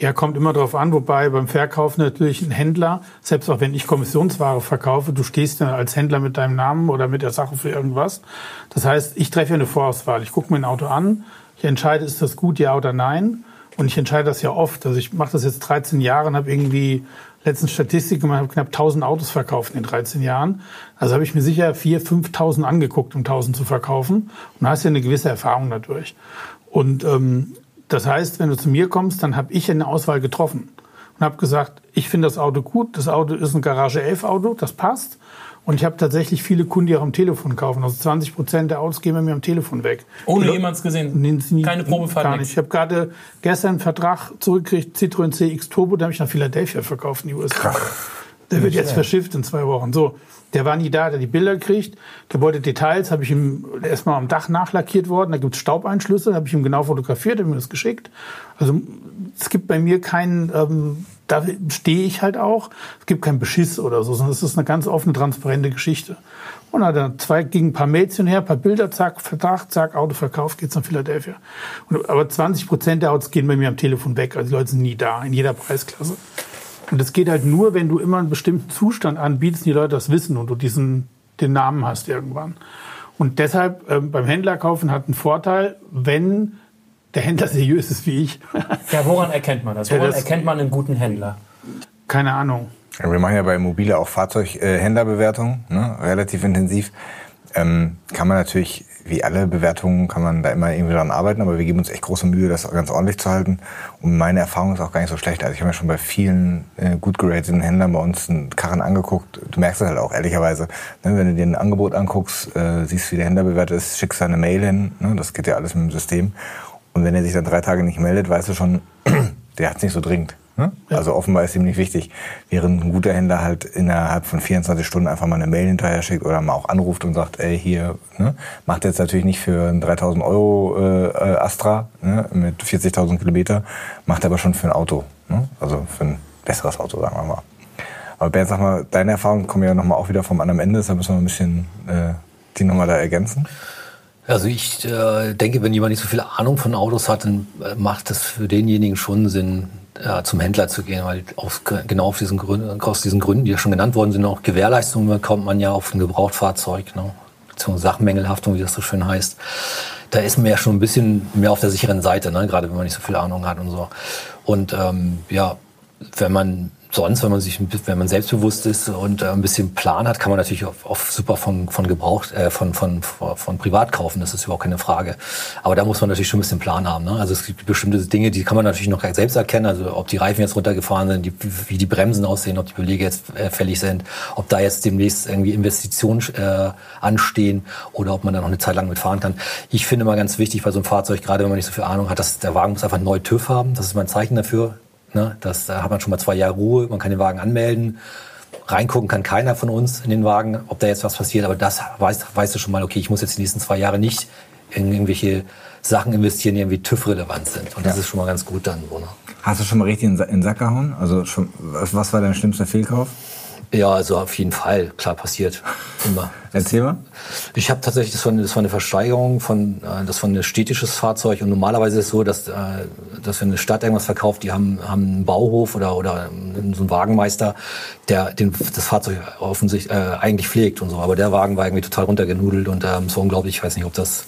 C: Ja, kommt immer drauf an, wobei beim Verkaufen natürlich ein Händler, selbst auch wenn ich Kommissionsware verkaufe, du stehst ja als Händler mit deinem Namen oder mit der Sache für irgendwas. Das heißt, ich treffe ja eine Vorauswahl. Ich gucke mir ein Auto an, ich entscheide, ist das gut, ja oder nein. Und ich entscheide das ja oft. Also ich mache das jetzt 13 Jahre und habe irgendwie letzten Statistik gemacht, habe knapp 1000 Autos verkauft in den 13 Jahren. Also habe ich mir sicher 4.000, 5.000 angeguckt, um 1000 zu verkaufen. Und da hast ja eine gewisse Erfahrung dadurch. Und ähm, das heißt, wenn du zu mir kommst, dann habe ich eine Auswahl getroffen und habe gesagt, ich finde das Auto gut, das Auto ist ein Garage 11 Auto, das passt. Und ich habe tatsächlich viele Kunden, die auch am Telefon kaufen. Also 20 Prozent der Autos gehen bei mir am Telefon weg.
A: Ohne jemals gesehen.
C: Nee, nie-
A: Keine Probefahrt,
C: Gar nicht. Ich habe gerade gestern einen Vertrag zurückgekriegt, Citroën CX Turbo, den habe ich nach Philadelphia verkauft in die USA. Der wird jetzt verschifft in zwei Wochen. So, der war nie da, der hat die Bilder gekriegt, der wollte Details, habe ich ihm erstmal am Dach nachlackiert worden, da gibt es Staubeinschlüsse, habe ich ihm genau fotografiert, habe ihm das geschickt. Also es gibt bei mir keinen, ähm, da stehe ich halt auch, es gibt keinen Beschiss oder so, sondern es ist eine ganz offene, transparente Geschichte. Und dann zwei, ging ein paar Mails hinher, ein paar Bilder, zack, Vertrag, zack, Auto verkauft, geht's nach Philadelphia. Und, aber 20 Prozent der Autos gehen bei mir am Telefon weg, also die Leute sind nie da, in jeder Preisklasse. Und das geht halt nur, wenn du immer einen bestimmten Zustand anbietest, die Leute das wissen und du diesen, den Namen hast irgendwann. Und deshalb ähm, beim Händler kaufen hat einen Vorteil, wenn der Händler seriös ist wie ich.
A: Ja, woran erkennt man das?
C: Ja,
A: Woran
C: das-
A: erkennt man einen guten Händler?
C: Keine Ahnung.
B: Ja, Wir machen ja bei Mobile auch Fahrzeughändlerbewertungen, ne? relativ intensiv. Ähm, kann man natürlich, wie alle Bewertungen, kann man da immer irgendwie dran arbeiten, aber wir geben uns echt große Mühe, das ganz ordentlich zu halten. Und meine Erfahrung ist auch gar nicht so schlecht. Also ich habe mir schon bei vielen äh, gut gerateten Händlern bei uns einen Karren angeguckt. Du merkst es halt auch ehrlicherweise, ne? wenn du dir ein Angebot anguckst, äh, siehst, wie der Händler bewertet ist, schickst da eine Mail hin. Ne? Das geht ja alles mit dem System. Und wenn er sich dann drei Tage nicht meldet, weißt du schon, der hat es nicht so dringend. Ne? Also offenbar ist ihm nicht wichtig, während ein guter Händler halt innerhalb von 24 Stunden einfach mal eine Mail hinterher schickt oder mal auch anruft und sagt, ey, hier, ne? macht jetzt natürlich nicht für einen 3000 Euro äh, Astra ne? mit 40.000 Kilometer, macht aber schon für ein Auto, ne? also für ein besseres Auto, sagen wir mal. Aber Bernd, sag mal, deine Erfahrungen kommen ja nochmal auch wieder vom anderen Ende, deshalb müssen wir ein bisschen äh, die nochmal da ergänzen.
D: Also ich äh, denke, wenn jemand nicht so viel Ahnung von Autos hat, dann äh, macht es für denjenigen schon Sinn, äh, zum Händler zu gehen, weil aus, genau auf diesen Gründen, aus diesen Gründen, die ja schon genannt worden sind, auch Gewährleistung bekommt man ja auf ein Gebrauchtfahrzeug, ne? beziehungsweise Sachmängelhaftung, wie das so schön heißt. Da ist man ja schon ein bisschen mehr auf der sicheren Seite, ne? gerade wenn man nicht so viel Ahnung hat und so. Und ähm, ja, wenn man sonst, wenn man sich, wenn man selbstbewusst ist und äh, ein bisschen Plan hat, kann man natürlich auf, auf super von, von Gebrauch, äh, von, von, von Privat kaufen. Das ist überhaupt keine Frage. Aber da muss man natürlich schon ein bisschen Plan haben. Ne? Also es gibt bestimmte Dinge, die kann man natürlich noch selbst erkennen. Also ob die Reifen jetzt runtergefahren sind, die, wie die Bremsen aussehen, ob die Belege jetzt äh, fällig sind, ob da jetzt demnächst irgendwie Investitionen äh, anstehen oder ob man da noch eine Zeit lang mitfahren kann. Ich finde mal ganz wichtig bei so einem Fahrzeug, gerade wenn man nicht so viel Ahnung hat, dass der Wagen muss einfach neuen TÜV haben. Das ist mein Zeichen dafür. Ne? Das, da hat man schon mal zwei Jahre Ruhe, man kann den Wagen anmelden. Reingucken kann keiner von uns in den Wagen, ob da jetzt was passiert, aber das weißt, weißt du schon mal, okay, ich muss jetzt die nächsten zwei Jahre nicht in irgendwelche Sachen investieren, die irgendwie TÜV-relevant sind. Und das ist schon mal ganz gut dann. Ne?
B: Hast du schon mal richtig in, den Sack gehauen? Also schon, was war dein schlimmster Fehlkauf?
D: Ja, also auf jeden Fall, klar passiert. Immer.
B: Erzähl mal.
D: Ich habe tatsächlich, das war, eine, das war eine Versteigerung von, äh, das war ein städtisches Fahrzeug und normalerweise ist es so, dass, äh, dass wenn eine Stadt irgendwas verkauft, die haben, haben einen Bauhof oder, oder so einen Wagenmeister, der den, das Fahrzeug offensichtlich äh, eigentlich pflegt und so. Aber der Wagen war irgendwie total runtergenudelt und ähm, so unglaublich, ich weiß nicht, ob das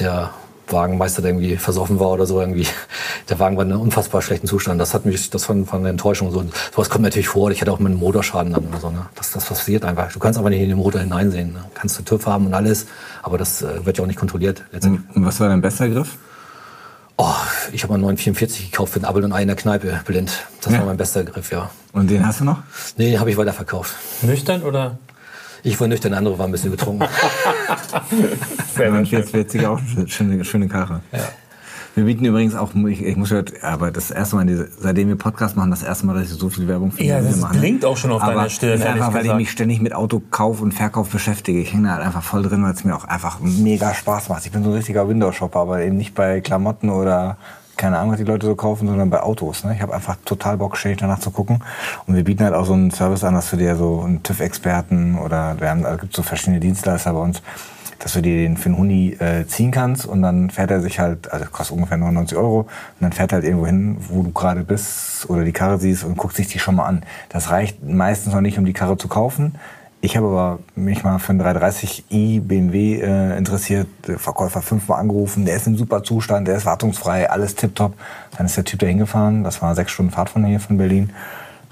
D: der Wagenmeister, der irgendwie versoffen war oder so irgendwie. Der Wagen war in einem unfassbar schlechten Zustand. Das hat mich, das war von der Enttäuschung so. Sowas kommt natürlich vor. Ich hatte auch mit einem Motorschaden dann oder so. Ne? Das, das passiert einfach. Du kannst aber nicht in den Motor hineinsehen. Ne? Kannst du TÜV haben und alles, aber das äh, wird ja auch nicht kontrolliert. Letztendlich.
B: Und was war dein bester Griff?
D: Oh, ich habe mal einen 944 gekauft für einen Apfel und Ei in der Kneipe, blind. Das
B: Ja.
D: war mein bester Griff, ja.
B: Und den hast du noch?
D: Nee, den habe ich weiterverkauft.
A: Nüchtern oder?
D: Ich war nüchtern, der andere war ein bisschen betrunken.
B: Ja, 49 auch eine schöne, schöne Karre. Wir bieten übrigens auch, ich, ich muss heute, aber das erste Mal, seitdem wir Podcast machen, das erste Mal, dass ich so viel Werbung für
A: Ja, das
B: mache.
A: klingt auch schon auf
B: aber
A: deiner Stirn,
B: Das ist
A: ehrlich
B: einfach, weil ich mich ständig mit Autokauf und Verkauf beschäftige. Ich hänge da halt einfach voll drin, weil es mir auch einfach mega Spaß macht. Ich bin so ein richtiger Windows-Shopper, aber eben nicht bei Klamotten oder keine Ahnung, was die Leute so kaufen, sondern bei Autos. Ne? Ich habe einfach total Bock, ständig danach zu gucken. Und wir bieten halt auch so einen Service an, dass du dir so einen TÜV-Experten oder wir haben, da gibt so verschiedene Dienstleister bei uns, dass du dir den für einen Huni äh, ziehen kannst und dann fährt er sich halt, also kostet ungefähr 99 Euro, und dann fährt er halt irgendwo hin, wo du gerade bist oder die Karre siehst und guckt sich die schon mal an. Das reicht meistens noch nicht, um die Karre zu kaufen. Ich habe aber mich mal für einen 330i BMW äh, interessiert, der Verkäufer fünfmal angerufen, der ist im super Zustand, der ist wartungsfrei, alles tipptopp. Dann ist der Typ da hingefahren, das war sechs Stunden Fahrt von hier, von Berlin,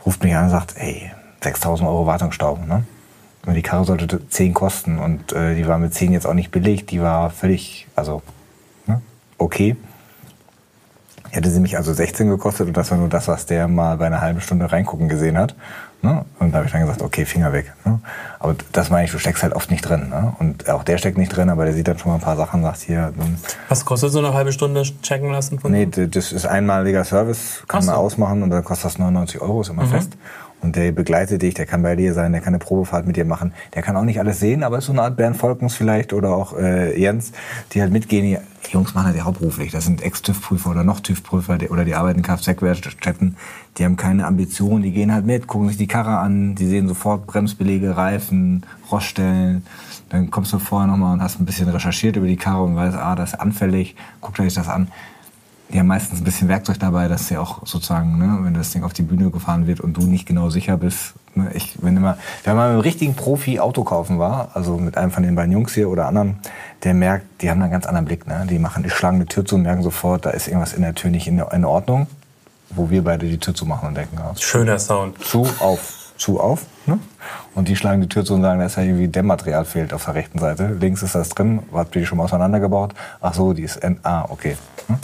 B: ruft mich an und sagt, ey, 6000 Euro Wartungsstau, ne? Die Karre sollte 10 kosten und äh, die war mit 10 jetzt auch nicht billig, die war völlig, also, ne? okay. Hätte sie mich also 16 gekostet und das war nur das, was der mal bei einer halben Stunde reingucken gesehen hat. Ne? Und da habe ich dann gesagt, okay, Finger weg. Ne? Aber das meine ich, du steckst halt oft nicht drin. Ne? Und auch der steckt nicht drin, aber der sieht dann schon mal ein paar Sachen, sagt hier. Dann,
A: Was kostet so eine halbe Stunde checken lassen? Von
B: nee, das ist einmaliger Service, kann
A: so.
B: man ausmachen und dann kostet das 99 Euro, ist immer fest. Und der begleitet dich, der kann bei dir sein, der kann eine Probefahrt mit dir machen. Der kann auch nicht alles sehen, aber ist so eine Art Bernd Volkens vielleicht oder auch äh, Jens, die halt mitgehen. Die Jungs machen halt ja hauptberuflich. Das sind Ex-TÜV-Prüfer oder noch TÜV-Prüfer oder die arbeiten in Kfz-Werkstätten. Die haben keine Ambitionen, die gehen halt mit, gucken sich die Karre an, die sehen sofort Bremsbeläge, Reifen, Roststellen. Dann kommst du vorher nochmal und hast ein bisschen recherchiert über die Karre und weißt, ah, das ist anfällig, guckt euch das an die haben meistens ein bisschen Werkzeug dabei, dass sie auch sozusagen, ne, wenn das Ding auf die Bühne gefahren wird und du nicht genau sicher bist. Ne, ich bin immer, wenn man mit einem richtigen Profi Auto kaufen war, also mit einem von den beiden Jungs hier oder anderen, der merkt, die haben einen ganz anderen Blick. Ne? Die machen, die schlagen eine Tür zu und merken sofort, da ist irgendwas in der Tür nicht in, in Ordnung, wo wir beide die Tür zu machen und denken, ja,
A: Schöner Sound.
B: zu auf, zu auf. Ne? Und die schlagen die Tür zu und sagen, da ist ja irgendwie Dämmmaterial fehlt auf der rechten Seite. Links ist das drin, habt ihr die schon mal auseinandergebaut? Ach so, die ist, ah, okay. Hm?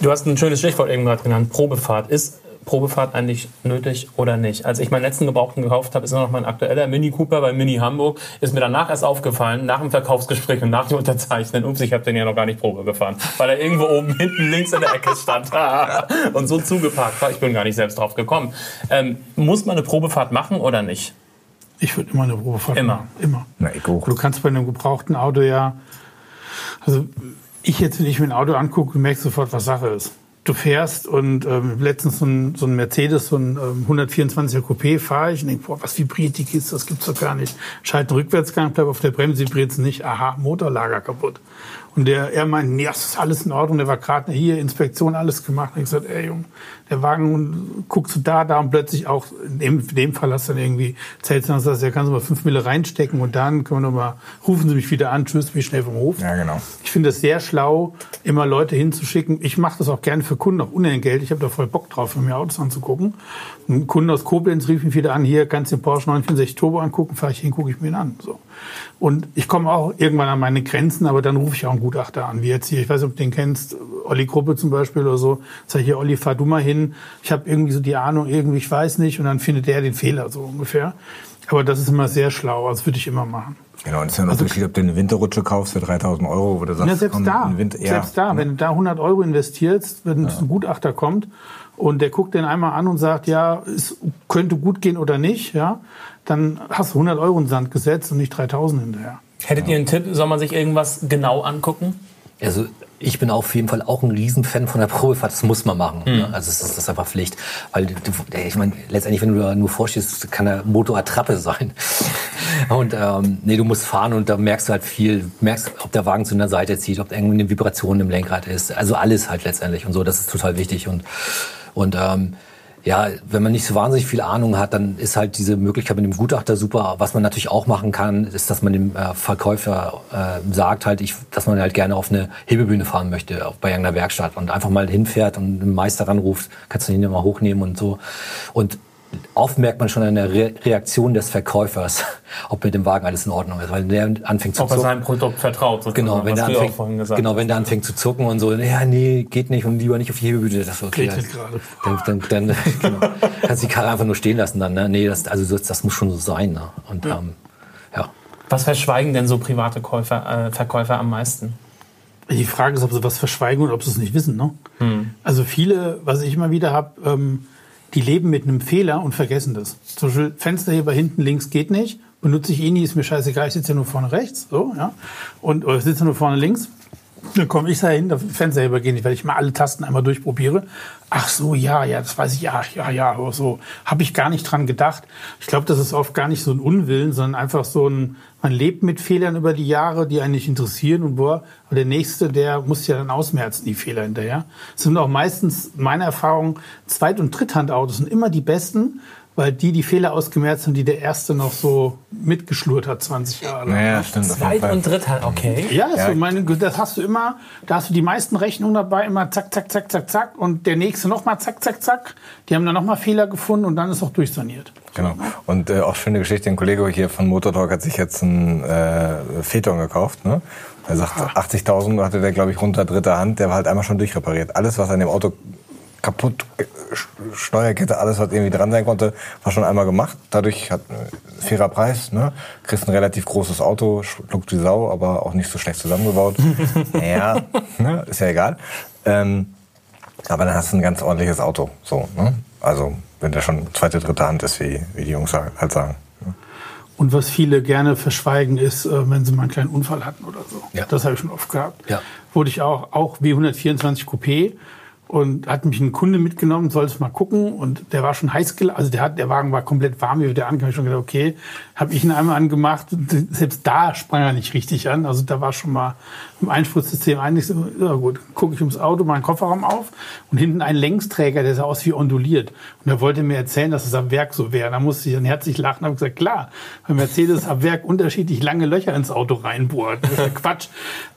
A: Du hast ein schönes Stichwort eben gerade genannt, Probefahrt. Ist Probefahrt eigentlich nötig oder nicht? Als ich meinen letzten Gebrauchten gekauft habe, ist immer noch mein aktueller Mini Cooper bei Mini Hamburg. Ist mir danach erst aufgefallen, nach dem Verkaufsgespräch und nach dem Unterzeichnen, ups, ich habe den ja noch gar nicht Probe gefahren, weil er irgendwo oben hinten links in der Ecke stand und so zugeparkt war. Ich bin gar nicht selbst drauf gekommen. Ähm, muss man eine Probefahrt machen oder nicht?
C: Ich würde immer eine Probefahrt
A: Immer.
C: machen. Immer.
B: Na, ich auch.
C: Du kannst bei einem gebrauchten Auto ja, also ich jetzt, wenn ich mir ein Auto angucke, du merkst sofort, was Sache ist. Du fährst und ähm, letztens so ein, so ein Mercedes, so ein ähm, 124er Coupé fahre ich und denke, boah, was vibriert die Kiste, das gibt's doch gar nicht. Schalten Rückwärtsgang, bleib auf der Bremse, vibriert's nicht, aha, Motorlager kaputt. Und der, er meint, nee, das ist alles in Ordnung, der war gerade hier, Inspektion, alles gemacht. Und ich gesagt, ey Junge, der Wagen, guckst du da, da und plötzlich auch, in dem, in dem Fall hast du dann irgendwie, zählst du sagst, ja, kannst du mal fünf Mille reinstecken und dann können wir nochmal, rufen Sie mich wieder an, tschüss, bin ich schnell vom Hof.
B: Ja, genau.
C: Ich finde es sehr schlau, immer Leute hinzuschicken. Ich mache das auch gerne für Kunden, auch unentgeltlich. Ich habe da voll Bock drauf, mir Autos anzugucken. Ein Kunde aus Koblenz rief mich wieder an, hier kannst du den Porsche 964 Turbo angucken, fahre ich hin, gucke ich mir ihn an. So. Und ich komme auch irgendwann an meine Grenzen, aber dann rufe ich auch einen Gutachter an, wie jetzt hier, ich weiß nicht, ob du den kennst, Olli Gruppe zum Beispiel oder so. Sag ich hier, Olli, fahr du mal hin. Ich habe irgendwie so die Ahnung, irgendwie, ich weiß nicht. Und dann findet der den Fehler, so ungefähr. Aber das ist immer sehr schlau, das würde ich immer machen.
B: Genau, und es ist ja ein Unterschied, ob du eine Winterrutsche kaufst für 3000 Euro, wo du sagst,
C: Ja, selbst
B: komm,
C: da,
B: ein Winter, ja,
C: selbst da, wenn du da 100 Euro investierst, wenn ein Gutachter kommt und der guckt den einmal an und sagt, ja, es könnte gut gehen oder nicht, ja, dann hast du 100 Euro in den Sand gesetzt und nicht 3000 hinterher.
A: Hättet ihr einen Tipp, soll man sich irgendwas genau angucken?
D: Also ich bin auf jeden Fall auch ein Riesenfan von der Probefahrt. Das muss man machen. Ne? Also es ist, das ist einfach Pflicht. Weil ich meine, letztendlich, wenn du da nur vorstehst, kann der Motor Attrappe sein. Und ähm, nee, du musst fahren und da merkst du halt viel, merkst, ob der Wagen zu einer Seite zieht, ob irgendwie eine Vibration im Lenkrad ist. Also alles halt letztendlich und so. Das ist total wichtig und und ähm, ja, wenn man nicht so wahnsinnig viel Ahnung hat, dann ist halt diese Möglichkeit mit dem Gutachter super. Was man natürlich auch machen kann, ist, dass man dem äh, Verkäufer äh, sagt halt, ich, dass man halt gerne auf eine Hebebühne fahren möchte, auch bei irgendeiner Werkstatt und einfach mal hinfährt und einen Meister ranruft, kannst du ihn ja mal hochnehmen und so. Und oft merkt man schon an der Re Reaktion des Verkäufers, ob mit dem Wagen alles in Ordnung ist, weil der anfängt zu
A: Ob er
D: zucken.
A: seinem Produkt vertraut, sozusagen,
D: Genau, wenn der,
A: ja
D: anfängt, genau, wenn der anfängt zu zucken und so, ja, nee, geht nicht und lieber nicht auf die Hebebühne. Das okay. Also,
C: gerade.
D: dann, dann, dann genau, kannst du die Karre einfach nur stehen lassen dann. Ne? Nee, das, also das, das muss schon so sein. Ne? Und ähm, ja.
A: Was verschweigen denn so private Käufer, äh, Verkäufer am meisten?
C: Die Frage ist, ob sie was verschweigen oder ob sie es nicht wissen. Ne? Also viele, was ich immer wieder habe, ähm, die leben mit einem Fehler und vergessen das. Zum Beispiel Fensterheber hinten links geht nicht, benutze ich eh nie, ist mir scheißegal, ich sitze ja nur vorne rechts, so, ja, und oder ich sitze nur vorne links. Dann komme ich da hin, der Fensterheber geht nicht, weil ich mal alle Tasten einmal durchprobiere. Ach so, ja, ja, das weiß ich, ja, ja, ja, aber so habe ich gar nicht dran gedacht. Ich glaube, das ist oft gar nicht so ein Unwillen, sondern einfach so ein, man lebt mit Fehlern über die Jahre, die einen nicht interessieren und boah, und der nächste, der muss ja dann ausmerzen, die Fehler hinterher. Es sind auch meistens, meine Erfahrung, Zweit- und Dritthandautos sind immer die besten, weil die die Fehler ausgemerzt haben, die der Erste noch so mitgeschlurrt hat, 20 Jahre lang.
B: Naja, stimmt.
A: Zweit- und Dritthand, okay.
C: Ja,
B: Ja.
C: So meine, Güte, das hast du immer, da hast du die meisten Rechnungen dabei, immer zack, zack, zack, zack, zack und der nächste nochmal zack, zack, zack. Die haben dann nochmal Fehler gefunden und dann ist auch durchsaniert.
B: Genau. Und äh, auch schöne Geschichte, ein Kollege hier von Motortalk hat sich jetzt einen äh, Phaeton gekauft. Ne? Er sagt, 80.000 hatte der, glaube ich, runter dritter Hand. Der war halt einmal schon durchrepariert. Alles, was an dem Auto kaputt, äh, Steuerkette, alles, was irgendwie dran sein konnte, war schon einmal gemacht. Dadurch hat äh, fairer Preis. Ne? Kriegst ein relativ großes Auto, schluckt wie Sau, aber auch nicht so schlecht zusammengebaut. ja, ne? ist ja egal. Ähm, aber dann hast du ein ganz ordentliches Auto. So, ne? Also, wenn der schon zweite, dritte Hand ist, wie, wie die Jungs halt sagen.
C: Und was viele gerne verschweigen ist, äh, wenn sie mal einen kleinen Unfall hatten oder so.
D: Ja.
C: Das habe ich schon oft gehabt.
D: Ja.
C: Wurde ich auch, auch W124 Coupé und hat mich ein Kunde mitgenommen, soll es mal gucken und der war schon heiß geladen, also der, hat, der Wagen war komplett warm, wie der ankam, ich schon gedacht, okay, habe ich ihn einmal angemacht, selbst da sprang er nicht richtig an, also da war schon mal im Einspritzsystem so, ja gut, gucke ich ums Auto, meinen Kofferraum auf und hinten ein Längsträger, der sah aus wie onduliert und er wollte mir erzählen, dass es am Werk so wäre, da musste ich dann herzlich lachen, habe gesagt, klar, weil Mercedes am Werk unterschiedlich lange Löcher ins Auto reinbohrt, Quatsch.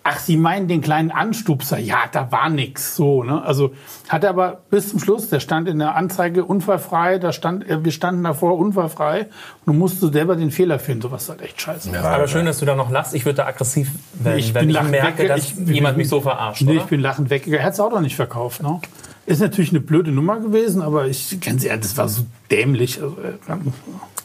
C: Ach, Sie meinen den kleinen Anstupser? Ja, da war nix. So, ne? Also hat er aber bis zum Schluss, der stand in der Anzeige unfallfrei, da stand, wir standen davor unfallfrei und du musst du selber den Fehler finden. Sowas ist halt echt scheiße.
A: Aber schön, dass du da noch lachst. Ich würde da aggressiv werden,
C: Ich
A: wenn ich merke,
C: wegge-
A: dass
C: ich-
A: jemand mich so verarscht.
C: Nee,
A: oder?
C: ich bin lachend weggegangen. Er hat es auch noch nicht verkauft. Ne? Ist natürlich eine blöde Nummer gewesen, aber ich ganz ehrlich, das war so dämlich. Also, äh,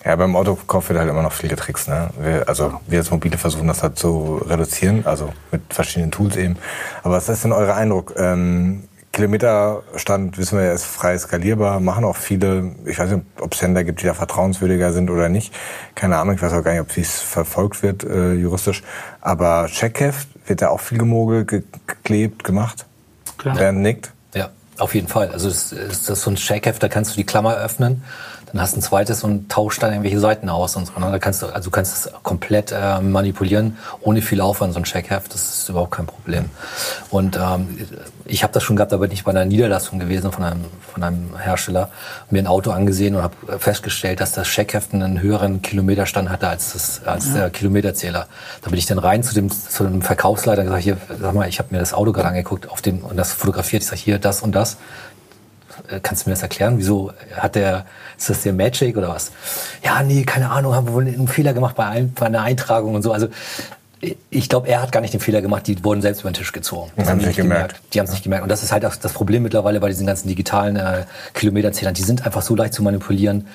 B: Ja, beim Autokauf wird halt immer noch viel getrickst. Ne? Wir, also wir als Mobile versuchen das halt zu reduzieren, also mit verschiedenen Tools eben. Aber was ist denn euer Eindruck? Ähm, Kilometerstand, wissen wir ja, ist frei skalierbar, machen auch viele, ich weiß nicht, ob es Händler gibt, die da vertrauenswürdiger sind oder nicht. Keine Ahnung, ich weiß auch gar nicht, ob es verfolgt wird äh, juristisch. Aber Checkheft, wird da auch viel gemogelt, ge geklebt, gemacht?
C: Klar.
B: Bernd nickt.
D: Ja, auf jeden Fall. Also es ist das so ein Shakeheft, da kannst du die Klammer öffnen, dann hast du ein zweites und tauscht dann irgendwelche Seiten aus und so. Ne? Da kannst du, also du kannst es komplett äh, manipulieren, ohne viel Aufwand, so ein Shakeheft, das ist überhaupt kein Problem. Und ähm, ich habe das schon gehabt, da bin ich bei einer Niederlassung gewesen von einem, von einem Hersteller, mir ein Auto angesehen und habe festgestellt, dass das Shakeheft einen höheren Kilometerstand hatte als, das, als der Kilometerzähler. Da bin ich dann rein zu dem, zu dem Verkaufsleiter und gesagt, hier, sag mal, ich habe mir das Auto gerade angeguckt auf dem, und das fotografiert. Ich sage, hier, das und das. Äh, Kannst du mir das erklären? Wieso hat der, ist das der Magic oder was? Ja, nee, keine Ahnung, haben wir wohl einen Fehler gemacht bei, ein, bei einer Eintragung und so. Also, ich glaube, er hat gar nicht den Fehler gemacht, die wurden selbst über den Tisch gezogen. Das
B: haben
D: die
B: nicht gemerkt.
D: Die haben es nicht gemerkt. Und das ist halt auch das Problem mittlerweile bei diesen ganzen digitalen äh, Kilometerzählern. Die sind einfach so leicht zu manipulieren.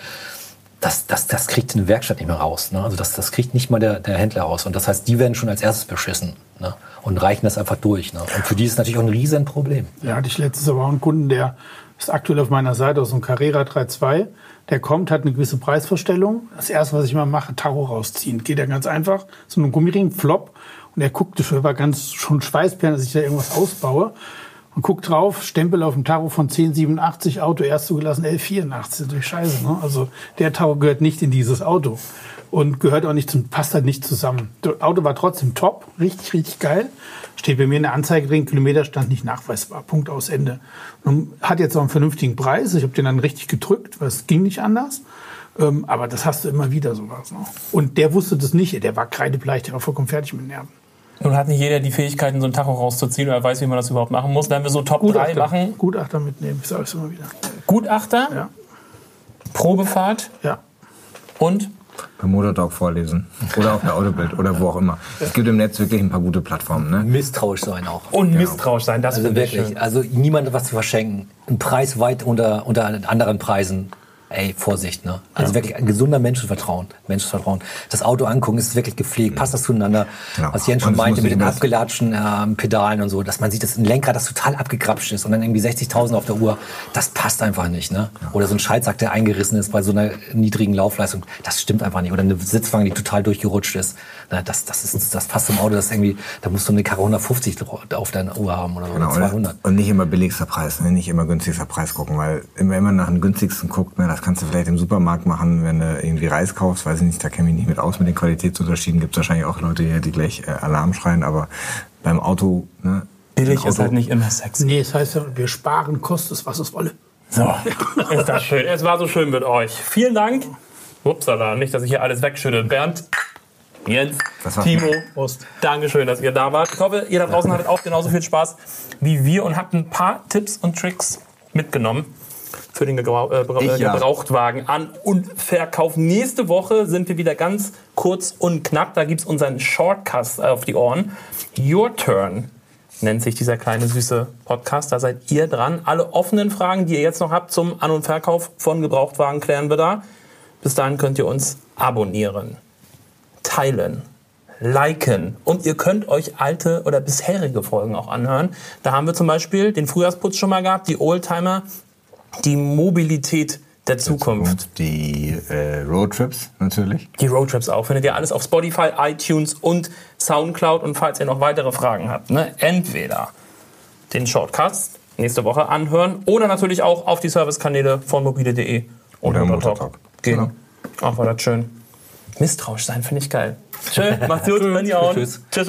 D: Das, das, das kriegt eine Werkstatt nicht mehr raus. Ne? Also das, das kriegt nicht mal der, der Händler raus. Und das heißt, die werden schon als erstes beschissen ne? und reichen das einfach durch. Ne? Und für die ist es natürlich auch ein Riesenproblem.
C: Ja, hatte ich letztes aber auch einen Kunden, der ist aktuell auf meiner Seite so einem Carrera 3.2. Der kommt, hat eine gewisse Preisvorstellung. Das erste, was ich mal mache, Tacho rausziehen. Geht ja ganz einfach. So ein Gummiring, Flop. Und er guckte schon, war ganz schon Schweißperlen, dass ich da irgendwas ausbaue. Und guckt drauf, Stempel auf dem Tacho von 1087, Auto erst zugelassen 1184. Natürlich scheiße, ne? Also der Tacho gehört nicht in dieses Auto. Und gehört auch nicht zum, passt halt nicht zusammen. Das Auto war trotzdem top, richtig, richtig geil. Steht bei mir in der Anzeige drin, Kilometerstand nicht nachweisbar. Punkt aus Ende. Und hat jetzt auch einen vernünftigen Preis. Ich habe den dann richtig gedrückt, weil es ging nicht anders. Ähm, aber das hast du immer wieder sowas. Ne? Und der wusste das nicht. Der war kreidebleich, der war vollkommen fertig mit Nerven.
A: Nun hat nicht jeder die Fähigkeiten, so ein Tacho rauszuziehen oder weiß, wie man das überhaupt machen muss. Wenn wir so Top 3 machen,
C: Gutachter mitnehmen, ich sage es immer wieder.
A: Gutachter,
C: Ja,
A: Probefahrt
C: ja.
A: und
B: Beim Motortalk vorlesen. Oder auf der Autobild oder wo auch immer. Es gibt im Netz wirklich ein paar gute Plattformen. Ne?
D: Misstrauisch sein auch.
A: und misstrauisch sein. Das
D: Also wirklich,
A: schön.
D: also niemand was zu verschenken. Ein Preis weit unter, unter anderen Preisen. Ey, Vorsicht, ne? Also wirklich ein gesunder Menschenvertrauen. Menschenvertrauen. Das Auto angucken, ist wirklich gepflegt, passt das zueinander?
B: Genau.
D: Was Jens schon meinte mit den abgelatschten ähm, Pedalen und so, dass man sieht, dass ein Lenkrad, das total abgekrapscht ist und dann irgendwie 60.000 auf der Uhr, das passt einfach nicht, ne? Oder so ein Schaltsack, der eingerissen ist bei so einer niedrigen Laufleistung, das stimmt einfach nicht. Oder eine Sitzwange, die total durchgerutscht ist. Na, das, das ist, das passt zum Auto, das ist irgendwie, da musst du eine Karre 150 auf deiner Uhr haben oder, so,
B: Genau,
D: oder 200.
B: Und nicht immer billigster Preis, ne? nicht immer günstigster Preis gucken, weil immer, immer nach dem günstigsten guckt, ne? das kannst du vielleicht im Supermarkt machen, wenn du irgendwie Reis kaufst, weiß ich nicht, da kenne ich mich nicht mit aus mit den Qualitätsunterschieden, gibt es wahrscheinlich auch Leute hier, die gleich äh, Alarm schreien, aber beim Auto, ne?
A: Billig
B: Auto,
A: ist halt nicht immer sexy.
C: Nee, es heißt ja, wir sparen, kostet es, was es wolle.
A: So, ist das schön. Es war so schön mit euch. Vielen Dank. Upsala, nicht, dass ich hier alles wegschüttel. Bernd, Jens, Timo, Dankeschön, dass ihr da wart. Ich hoffe, ihr da draußen hattet auch genauso viel Spaß wie wir und habt ein paar Tipps und Tricks mitgenommen für den Gebrauch, äh, äh,
B: ja.
A: Gebrauchtwagen an und Verkauf. Nächste Woche sind wir wieder ganz kurz und knapp. Da gibt es unseren Shortcast auf die Ohren. Your Turn nennt sich dieser kleine süße Podcast. Da seid ihr dran. Alle offenen Fragen, die ihr jetzt noch habt zum An- und Verkauf von Gebrauchtwagen, klären wir da. Bis dahin könnt ihr uns abonnieren, teilen, liken und ihr könnt euch alte oder bisherige Folgen auch anhören. Da haben wir zum Beispiel den Frühjahrsputz schon mal gehabt, die Oldtimer, die Mobilität der Zukunft.
B: Die äh, Roadtrips natürlich.
A: Die Roadtrips auch. Findet ihr alles auf Spotify, iTunes und Soundcloud. Und falls ihr noch weitere Fragen habt, ne, entweder den Shortcast nächste Woche anhören oder natürlich auch auf die Servicekanäle von mobile.de und
B: Oder Motortalk
A: gehen.
B: Genau.
A: Ach, war das schön. Misstrauisch sein, finde ich geil. Schön, macht's gut, wenn ihr auch.
D: Tschüss.
A: Tschüss.